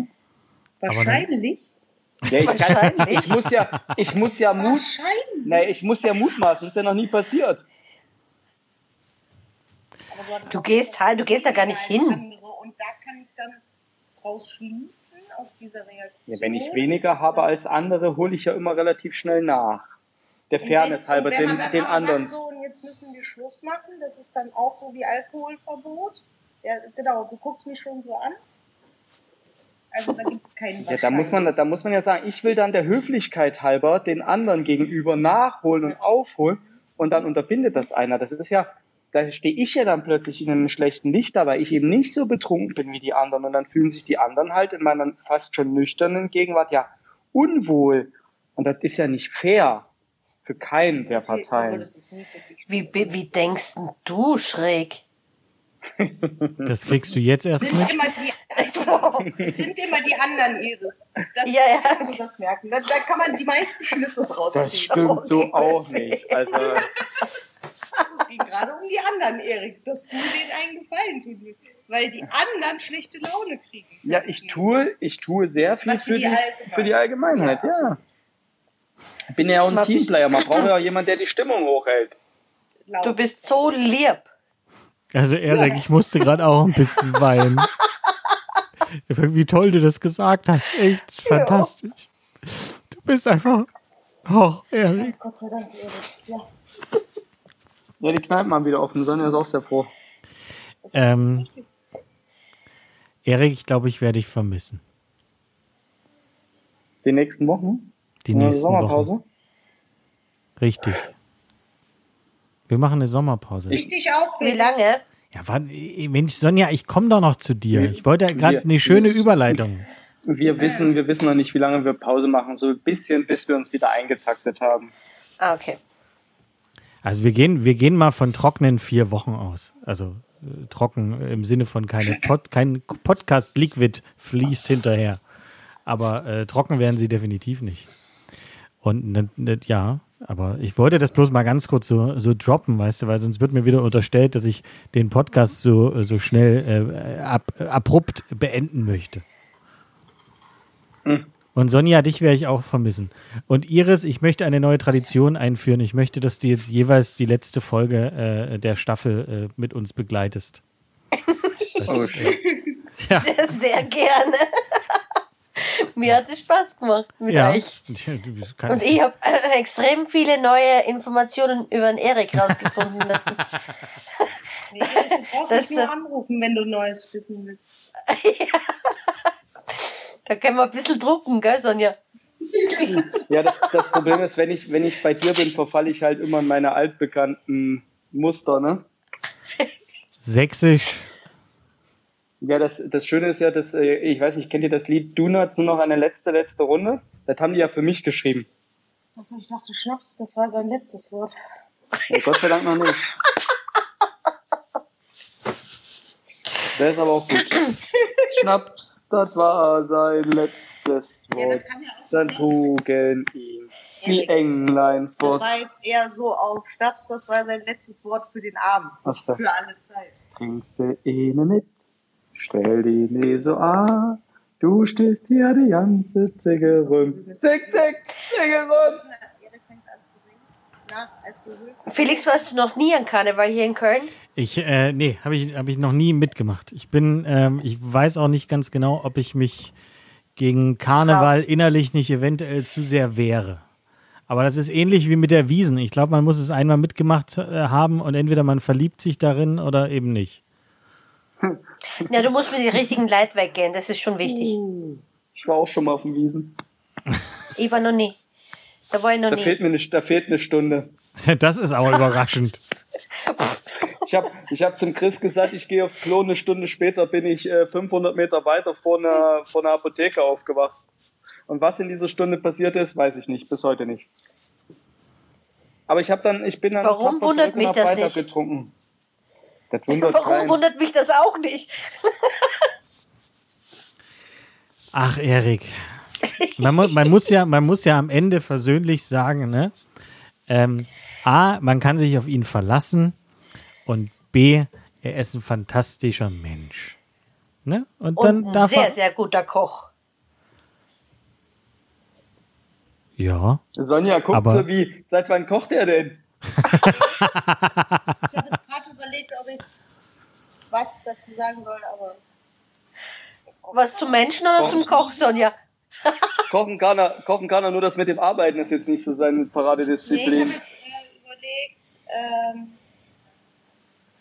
wahrscheinlich. Ja, ich, kann, Wahrscheinlich. ich muss ja, ich muss ja Mut, nee, ich muss ja mutmaßen, ist ja noch nie passiert. Du gehst halt, du gehst da gar nicht hin. Und da kann ich dann draus schließen, aus dieser Reaktion. Ja, wenn ich weniger habe als andere, hole ich ja immer relativ schnell nach. Der Fairness halber den, den anderen. Sagt, so, und jetzt müssen wir Schluss machen, das ist dann auch so wie Alkoholverbot. Ja, genau, du guckst mich schon so an. Also da gibt es keinen Ja, da muss man, da muss man ja sagen, ich will dann der Höflichkeit halber den anderen gegenüber nachholen und aufholen und dann unterbindet das einer. Das ist ja, da stehe ich ja dann plötzlich in einem schlechten Licht da, weil ich eben nicht so betrunken bin wie die anderen und dann fühlen sich die anderen halt in meiner fast schon nüchternen Gegenwart ja unwohl und das ist ja nicht fair für keinen der Parteien. Wie, wie, wie denkst denn du schräg? Das kriegst du jetzt erst sind mit. immer die, es sind immer die anderen Iris. Das, Ja, ja. das merken. Da, da kann man die meisten Schlüsse draus Das ziehen. stimmt so auch nicht. Also, Also es ging gerade um die anderen, Erik, dass du denen einen Gefallen tun willst. Weil die anderen schlechte Laune kriegen. ja, ich tue, ich tue sehr viel für die, Allgemeinheit. für die Allgemeinheit, ja. Bin ja auch ein Teamplayer. Man braucht ja auch jemanden, der die Stimmung hochhält. Du bist so lieb. Also Erik, ich musste gerade auch ein bisschen weinen. Wie toll du das gesagt hast. Echt fantastisch. Du bist einfach. Oh, Erik. Gott sei Dank, Erik. Ja. Ja, die Kneipen haben wieder offen. Sonja ist auch sehr froh. Ähm, Erik, ich glaube, ich werde dich vermissen. Die nächsten Wochen? Die nächsten Sommerpause? Wochen. Richtig. Wir machen eine Sommerpause. Ich- Richtig auch. Wie lange? ja, warte, Mensch, Sonja, ich komme doch noch zu dir. Ich wollte ja gerade eine schöne Überleitung. Wir wissen, wir wissen noch nicht, wie lange wir Pause machen. So ein bisschen, bis wir uns wieder eingetaktet haben. Ah, okay. Also wir gehen, wir gehen mal von trockenen vier Wochen aus. Also äh, trocken im Sinne von keine Pod, kein Podcast-Liquid fließt hinterher. Aber äh, trocken werden sie definitiv nicht. Und ne, ne, ja, aber ich wollte das bloß mal ganz kurz so, so droppen, weißt du, weil sonst wird mir wieder unterstellt, dass ich den Podcast so, so schnell äh, ab, abrupt beenden möchte. Und Sonja, dich werde ich auch vermissen. Und Iris, ich möchte eine neue Tradition einführen. Ich möchte, dass du jetzt jeweils die letzte Folge äh, der Staffel äh, mit uns begleitest. Das, äh, ja. Sehr, sehr gerne. Mir hat es Spaß gemacht mit ja. euch. Du bist kein- Und ich habe äh, extrem viele neue Informationen über den Erik rausgefunden. Das ist, Nee, du brauchst Das, mich nur äh, anrufen, wenn du Neues wissen willst. da können wir ein bisschen drucken, gell, Sonja? Ja, das, das Problem ist, wenn ich, wenn ich bei dir bin, verfalle ich halt immer in meine altbekannten Muster, ne? Sächsisch. Ja, das, das Schöne ist ja, dass, äh, ich weiß nicht, kennt ihr das Lied Donuts nur noch eine letzte, letzte Runde? Das haben die ja für mich geschrieben. Achso, ich dachte, Schnaps, das war sein letztes Wort. Ja, Gott sei Dank noch nicht. Der ist aber auch gut. Schnaps, das war sein letztes Ja, Wort. das kann ja auch Dann das trugen ihn die Englein Das fort. war jetzt eher so auf Schnaps, das war sein letztes Wort für den Abend. So. Für alle Zeit. Trinkst du eine mit? Stell die so an. Du stehst hier die ganze Zicke rum. Zick, zick, Zicke rum. Felix, warst du noch nie an Karneval hier in Köln? Ich, äh, nee, habe ich, hab ich noch nie mitgemacht. Ich bin, ähm, ich weiß auch nicht ganz genau, ob ich mich gegen Karneval innerlich nicht eventuell zu sehr wehre. Aber das ist ähnlich wie mit der Wiesen. Ich glaube, man muss es einmal mitgemacht äh, haben und entweder man verliebt sich darin oder eben nicht. Ja, du musst mit den richtigen Leid weggehen, das ist schon wichtig. Ich war auch schon mal auf dem Wiesen. Ich war noch nie. Da war ich noch Da nie. fehlt mir eine, da fehlt eine Stunde. Das ist auch überraschend. Ich habe ich hab zum Chris gesagt, ich gehe aufs Klo. Eine Stunde später bin ich äh, 500 Meter weiter vor einer, vor einer Apotheke aufgewacht. Und was in dieser Stunde passiert ist, weiß ich nicht, bis heute nicht. Aber ich habe dann, ich bin dann Warum wundert mich das weiter nicht? getrunken. Das wundert Warum keinen. wundert mich das auch nicht? Ach, Erik. Man, mu man, muss ja, man muss ja am Ende versöhnlich sagen, ne? Ähm, A, man kann sich auf ihn verlassen und B, er ist ein fantastischer Mensch. Ne? Und Und dann ein sehr, sehr guter Koch. Ja. Sonja, guckt Aber- so wie, seit wann kocht er denn? Ich habe jetzt gerade überlegt, ob ich was dazu sagen soll, aber Was zum Menschen oder zum Koch, Sonja? Kochen kann er, kochen kann er, nur das mit dem Arbeiten ist jetzt nicht so seine nee, ich Paradedisziplin. habe jetzt äh, überlegt, ähm,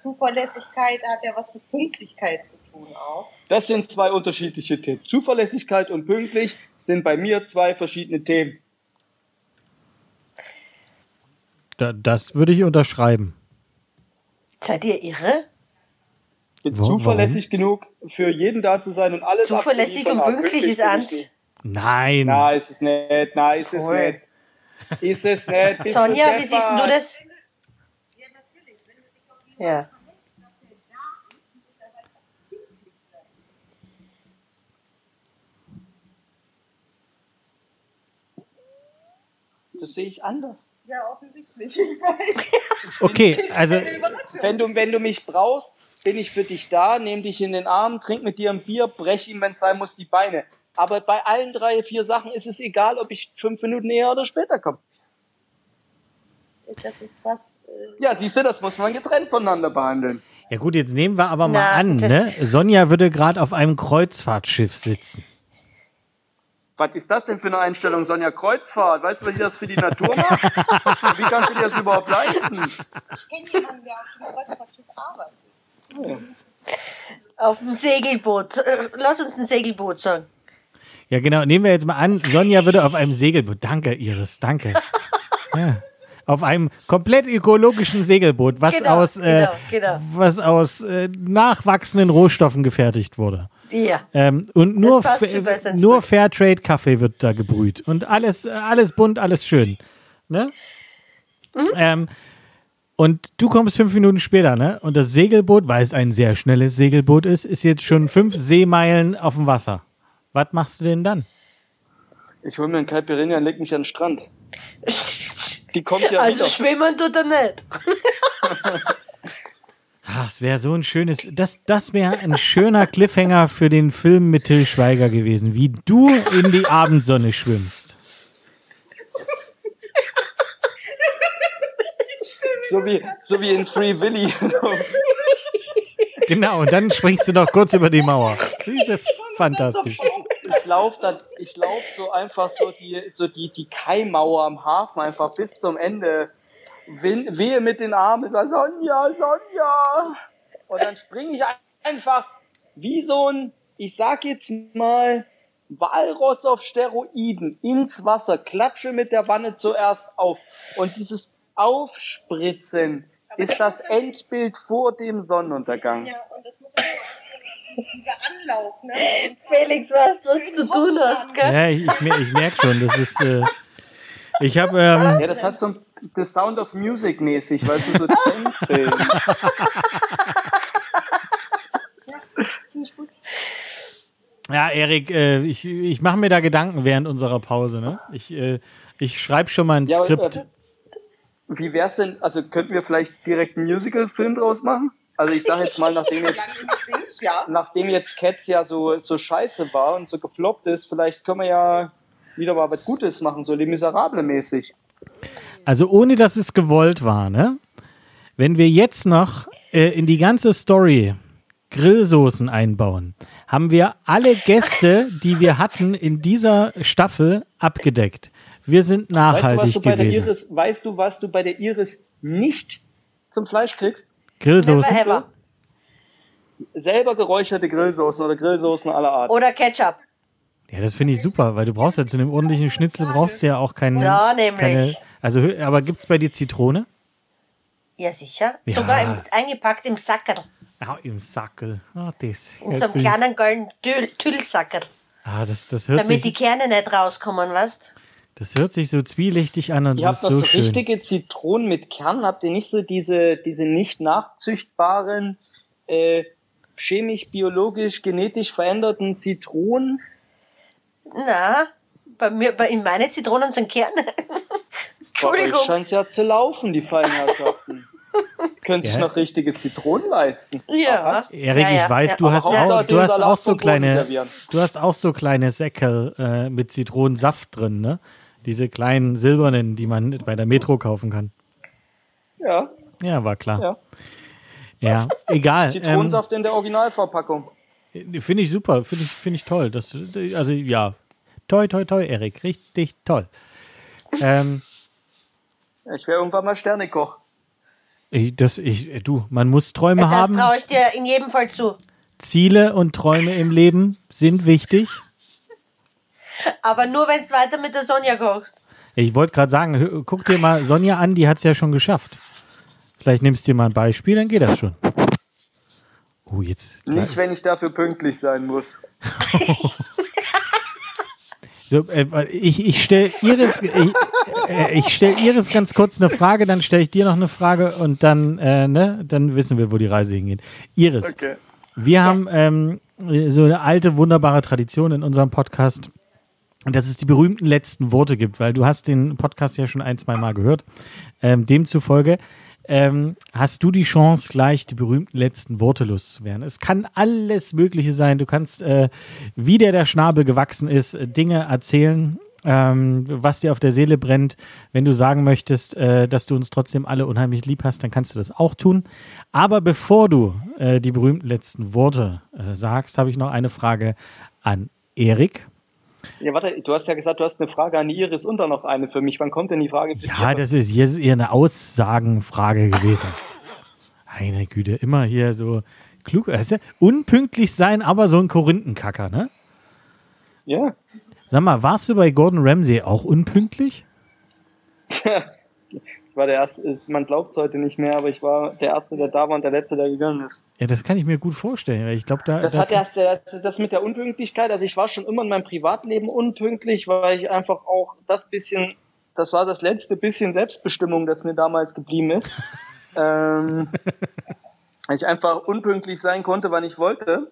Zuverlässigkeit hat ja was mit Pünktlichkeit zu tun auch. Das sind zwei unterschiedliche Themen. Zuverlässigkeit und pünktlich sind bei mir zwei verschiedene Themen. Da, das würde ich unterschreiben. Seid ihr irre? Ich bin Wa- zuverlässig genug, für jeden da zu sein und alles Zuverlässig abzuliefern, und pünktlich ist nicht. Nein. Na, ist es nicht. Na, ist es Voll. nicht. Ist es nicht. Bist du Sonja, wie siehst du das? Ja. Das sehe ich anders. Ja, offensichtlich. Okay, also. Wenn du, wenn du mich brauchst, bin ich für dich da, nehme dich in den Arm, trink mit dir ein Bier, brech ihm, wenn es sein muss, die Beine. Aber bei allen drei, vier Sachen ist es egal, ob ich fünf Minuten eher oder später komme. Das ist was. Äh, Ja, siehst du, das muss man getrennt voneinander behandeln. Ja gut, jetzt nehmen wir aber mal Na, an, ne? Sonja würde gerade auf einem Kreuzfahrtschiff sitzen. Was ist das denn für eine Einstellung, Sonja Kreuzfahrt? Weißt du, was die das für die Natur macht? Wie kannst du dir das überhaupt leisten? ich kenne jemanden, der auf dem Kreuzfahrtschiff arbeitet. Auf dem Segelboot. Äh, Lass uns ein Segelboot sagen. Ja, genau. Nehmen wir jetzt mal an, Sonja würde auf einem Segelboot. Danke, Iris, danke. Ja. Auf einem komplett ökologischen Segelboot, was Genau, aus, äh, genau, genau. Was aus äh, nachwachsenden Rohstoffen gefertigt wurde. Ja. Ähm, und nur, Fa- nur. Fairtrade-Kaffee wird da gebrüht. Und alles, alles bunt, alles schön. Ne? Mhm. Ähm, und du kommst fünf Minuten später, ne? Und das Segelboot, weil es ein sehr schnelles Segelboot ist, ist jetzt schon fünf Seemeilen auf dem Wasser. Was machst du denn dann? Ich hol mir einen Caipirinha und leg mich an den Strand. Die kommt ja Also wieder. schwimmen tut er nicht. Ach, Das wäre so ein schönes, das, das wäre ein schöner Cliffhanger für den Film mit Till Schweiger gewesen, wie du in die Abendsonne schwimmst. So wie, so wie in Free Willy. Genau, und dann springst du noch kurz über die Mauer. Das ist ja fantastisch. Ich laufe ich lauf so einfach so die, so die, die Kaimauer am Hafen einfach bis zum Ende. Win- Wehe mit den Armen, sag Sonja, Sonja. Und dann springe ich einfach wie so ein, ich sag jetzt mal, Walross auf Steroiden ins Wasser, klatsche mit der Wanne zuerst auf. Und dieses Aufspritzen ist das Endbild vor dem Sonnenuntergang. Ja, und das muss man auch dieser Anlauf, ne? Felix, weißt was du zu tun hast, gell? Ja, ich, ich merke schon, das ist. Äh, ich habe. Ähm, Ja, das hat so ein The Sound of Music mäßig, weißt du, so Tänze. ja, Erik, äh, ich, ich mache mir da Gedanken während unserer Pause. Ne? Ich, äh, ich schreibe schon mal ein Ja, aber, Skript. äh, Wie wär's denn, also könnten wir vielleicht direkt einen Musical-Film draus machen? Also ich sage jetzt mal, nachdem jetzt, singst, ja. nachdem jetzt Cats ja so, so scheiße war und so gefloppt ist, vielleicht können wir ja wieder mal was Gutes machen, so Les Miserable mäßig. Also ohne dass es gewollt war, ne? Wenn wir jetzt noch äh, in die ganze Story Grillsoßen einbauen, haben wir alle Gäste, die wir hatten in dieser Staffel abgedeckt. Wir sind Weißt du, was nachhaltig du bei der gewesen. Iris, weißt du, was du bei der Iris nicht zum Fleisch kriegst? Grillsoßen. Never. Selber geräucherte Grillsoßen oder Grillsoßen aller Art. Oder Ketchup. Ja, das finde ich super, weil du brauchst ja zu einem ordentlichen Schnitzel brauchst du ja auch keinen. So, nämlich. Keine, also, aber gibt's bei dir Zitrone? Ja, sicher. Ja. Sogar im, eingepackt im Sackerl. Ah, im Sackel. Ah, das. In so einem kleinen goldenen Tüll, Tüllsackerl. Ah, das, das hört Damit die sich, Kerne nicht rauskommen, weißt das hört sich so zwielichtig an und Ihr das habt ist noch so so schön. richtige Zitronen mit Kern. Habt ihr nicht so diese, diese nicht nachzüchtbaren, äh, chemisch, biologisch, genetisch veränderten Zitronen? Na, bei mir, bei, in meine Zitronen sind Kerne. Bei euch Entschuldigung. scheint ja zu laufen, die Feinherrschaften. Könnt sich Ja. noch richtige Zitronen leisten. Ja. Erik, ja, ja, ich weiß, du hast auch, du hast auch so kleine, du hast auch so kleine Säckel äh, mit Zitronensaft drin, ne? Diese kleinen silbernen, die man bei der Metro kaufen kann. Ja, Ja, war klar. ja. Ja, egal. Ähm, Zitronensaft in der Originalverpackung. finde ich super, finde ich, finde ich toll. Das, also ja, toi, toi, toi, Erik, richtig toll. Ähm, Ich wäre irgendwann mal Sternekoch. ich, das, ich, du, man muss Träume Das haben. traue ich dir in jedem Fall zu. Ziele und Träume im Leben sind wichtig. Aber nur, wenn es weiter mit der Sonja kochst. Ich wollte gerade sagen, guck dir mal Sonja an, die hat es ja schon geschafft. Vielleicht nimmst du dir mal ein Beispiel, dann geht das schon. Oh, jetzt. Nicht, wenn ich dafür pünktlich sein muss. So, äh, ich ich stelle Iris, ich, äh, ich stell Iris ganz kurz eine Frage, dann stelle ich dir noch eine Frage und dann, äh, ne, dann wissen wir, wo die Reise hingeht. Iris, Okay. wir haben ähm, so eine alte, wunderbare Tradition in unserem Podcast, dass es die berühmten letzten Worte gibt, weil du hast den Podcast ja schon ein, zwei Mal gehört. Ähm, demzufolge ähm, hast du die Chance, gleich die berühmten letzten Worte loszuwerden. Es kann alles Mögliche sein. Du kannst, äh, wie der der Schnabel gewachsen ist, äh, Dinge erzählen, ähm, was dir auf der Seele brennt. Wenn du sagen möchtest, äh, dass du uns trotzdem alle unheimlich lieb hast, dann kannst du das auch tun. Aber bevor du äh, die berühmten letzten Worte äh, sagst, habe ich noch eine Frage an Erik. Ja, warte, du hast ja gesagt, du hast eine Frage an Iris und dann noch eine für mich. Wann kommt denn die Frage für Ja, das ist hier ist eher eine Aussagenfrage gewesen. Meine Güte, immer hier so klug. Weißt du, unpünktlich sein, aber so ein Korinthenkacker, ne? Ja. Sag mal, warst du bei Gordon Ramsay auch unpünktlich? War der Erste, man glaubt es heute nicht mehr, aber ich war der Erste, der da war und der Letzte, der gegangen ist. Ja, das kann ich mir gut vorstellen. weil Ich glaube, da, Das da hat erst das, das mit der Unpünktlichkeit, also ich war schon immer in meinem Privatleben unpünktlich, weil ich einfach auch das bisschen, das war das letzte bisschen Selbstbestimmung, das mir damals geblieben ist. ähm, ich einfach unpünktlich sein konnte, wann ich wollte.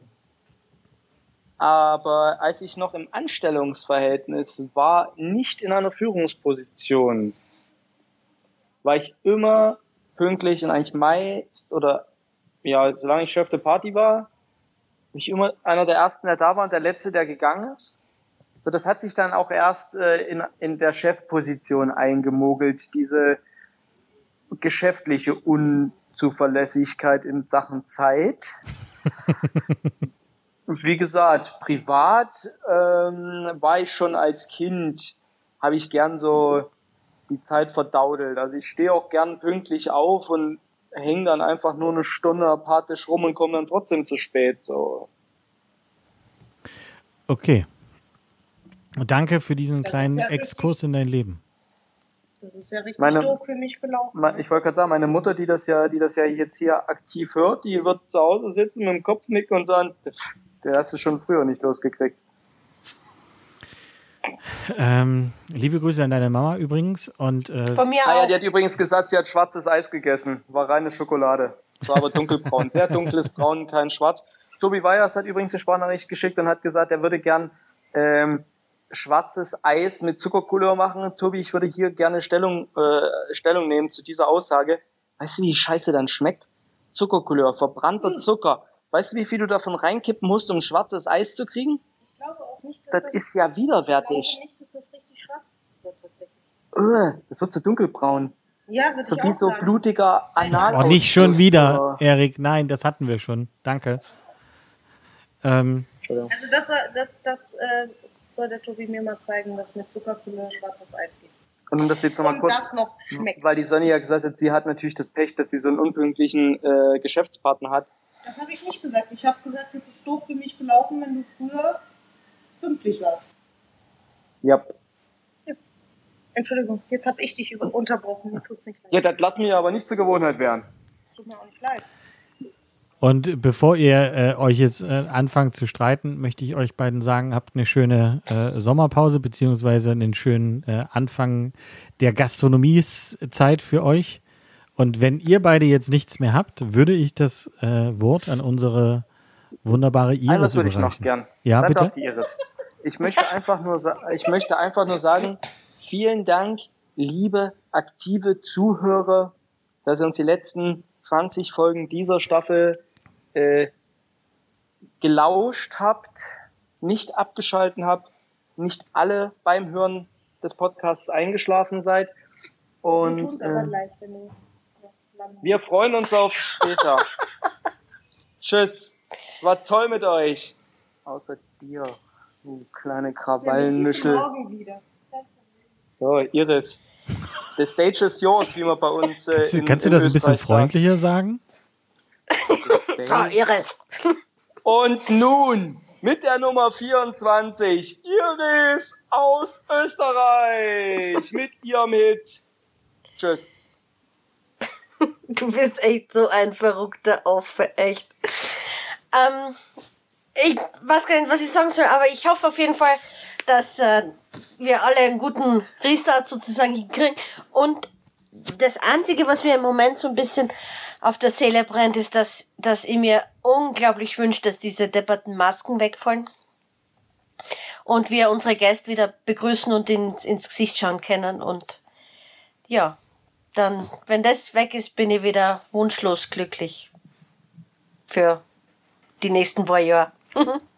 Aber als ich noch im Anstellungsverhältnis war, nicht in einer Führungsposition, war ich immer pünktlich und eigentlich meist oder ja, solange ich Chef der Party war, ich immer einer der ersten, der da war und der letzte, der gegangen ist. So, das hat sich dann auch erst äh, in, in der Chefposition eingemogelt, diese geschäftliche Unzuverlässigkeit in Sachen Zeit. Wie gesagt, privat ähm, war ich schon als Kind, habe ich gern so die Zeit verdaudelt. Also ich stehe auch gern pünktlich auf und hänge dann einfach nur eine Stunde apathisch rum und komme dann trotzdem zu spät. So. Okay. Danke für diesen Das kleinen ja Exkurs in dein Leben. Das ist ja richtig Meine- doof für mich gelaufen. Ich wollte gerade sagen, meine Mutter, die das ja, die das ja jetzt hier aktiv hört, die wird zu Hause sitzen mit dem Kopf nicken und sagen, der hast du schon früher nicht losgekriegt. Ähm, liebe Grüße an deine Mama übrigens. Und äh, Von mir Ah ja, auch. die hat übrigens gesagt, sie hat schwarzes Eis gegessen. War reine Schokolade. Es war aber dunkelbraun. Sehr dunkles Braun, kein Schwarz. Tobi Weyers hat übrigens eine Sprachnachricht geschickt und hat gesagt, er würde gern ähm, schwarzes Eis mit Zuckercouleur machen. Tobi, ich würde hier gerne Stellung, äh, Stellung nehmen zu dieser Aussage. Weißt du, wie scheiße dann schmeckt? Zuckercouleur, verbrannter Zucker. Weißt du, wie viel du davon reinkippen musst, um schwarzes Eis zu kriegen? Ich glaube auch nicht, dass Das ist ja ich glaube widerwärtig. nicht, dass das richtig schwarz wird tatsächlich. Öh, das wird so dunkelbraun. Ja, würde So ich wie auch so sagen. blutiger Anal. oh, nicht schon wieder, Erik. Nein, das hatten wir schon. Danke. Ähm, Entschuldigung. Also das, soll- das, das äh, soll der Tobi mir mal zeigen, dass mit Zuckercouleur schwarzes Eis geht. Und um das jetzt nochmal kurz, das noch schmeckt. weil die Sonja ja gesagt hat, sie hat natürlich das Pech, dass sie so einen unpünktlichen äh, Geschäftspartner hat. Das habe ich nicht gesagt. Ich habe gesagt, es ist doof für mich gelaufen, wenn du früher pünktlich warst. Ja. Entschuldigung, jetzt habe ich dich über unterbrochen. Mir tut's nicht leid. Ja, das lass mir aber nicht zur Gewohnheit werden. Tut mir auch nicht leid. und bevor ihr äh, euch jetzt äh, anfangt zu streiten, möchte ich euch beiden sagen, habt eine schöne äh, Sommerpause beziehungsweise einen schönen äh, Anfang der Gastronomiezeit für euch. Und wenn ihr beide jetzt nichts mehr habt, würde ich das äh, Wort an unsere wunderbare Iris Eines würde ich noch gern. Ja, Bleib bitte? auf die Iris. Ich möchte einfach nur, ich möchte einfach nur sagen, vielen Dank, liebe aktive Zuhörer, dass ihr uns die letzten 20 Folgen dieser Staffel äh, gelauscht habt, nicht abgeschalten habt, nicht alle beim Hören des Podcasts eingeschlafen seid. Sie Und aber äh, gleich, wir freuen uns auf später. Tschüss. War toll mit euch. Außer dir, du kleine du Krawallenmischel. morgen wieder. So, Iris. The stage is yours, wie man bei uns äh, Kannst, du- in, kannst du in das ein bisschen freundlicher sagen? Ah, Iris. Und nun mit der Nummer 24, Iris aus Österreich. Mit ihr mit. Tschüss. Du bist echt so ein verrückter Affe, echt. Ähm, ich weiß gar nicht, was ich sagen soll, aber ich hoffe auf jeden Fall, dass äh, wir alle einen guten Restart sozusagen hinkriegen. Und das Einzige, was mir im Moment so ein bisschen auf der Seele brennt, ist, dass, dass ich mir unglaublich wünsche, dass diese depperten Masken wegfallen. Und wir unsere Gäste wieder begrüßen und ins, ins Gesicht schauen können. Und ja, dann, wenn das weg ist, bin ich wieder wunschlos glücklich für die nächsten paar Jahre.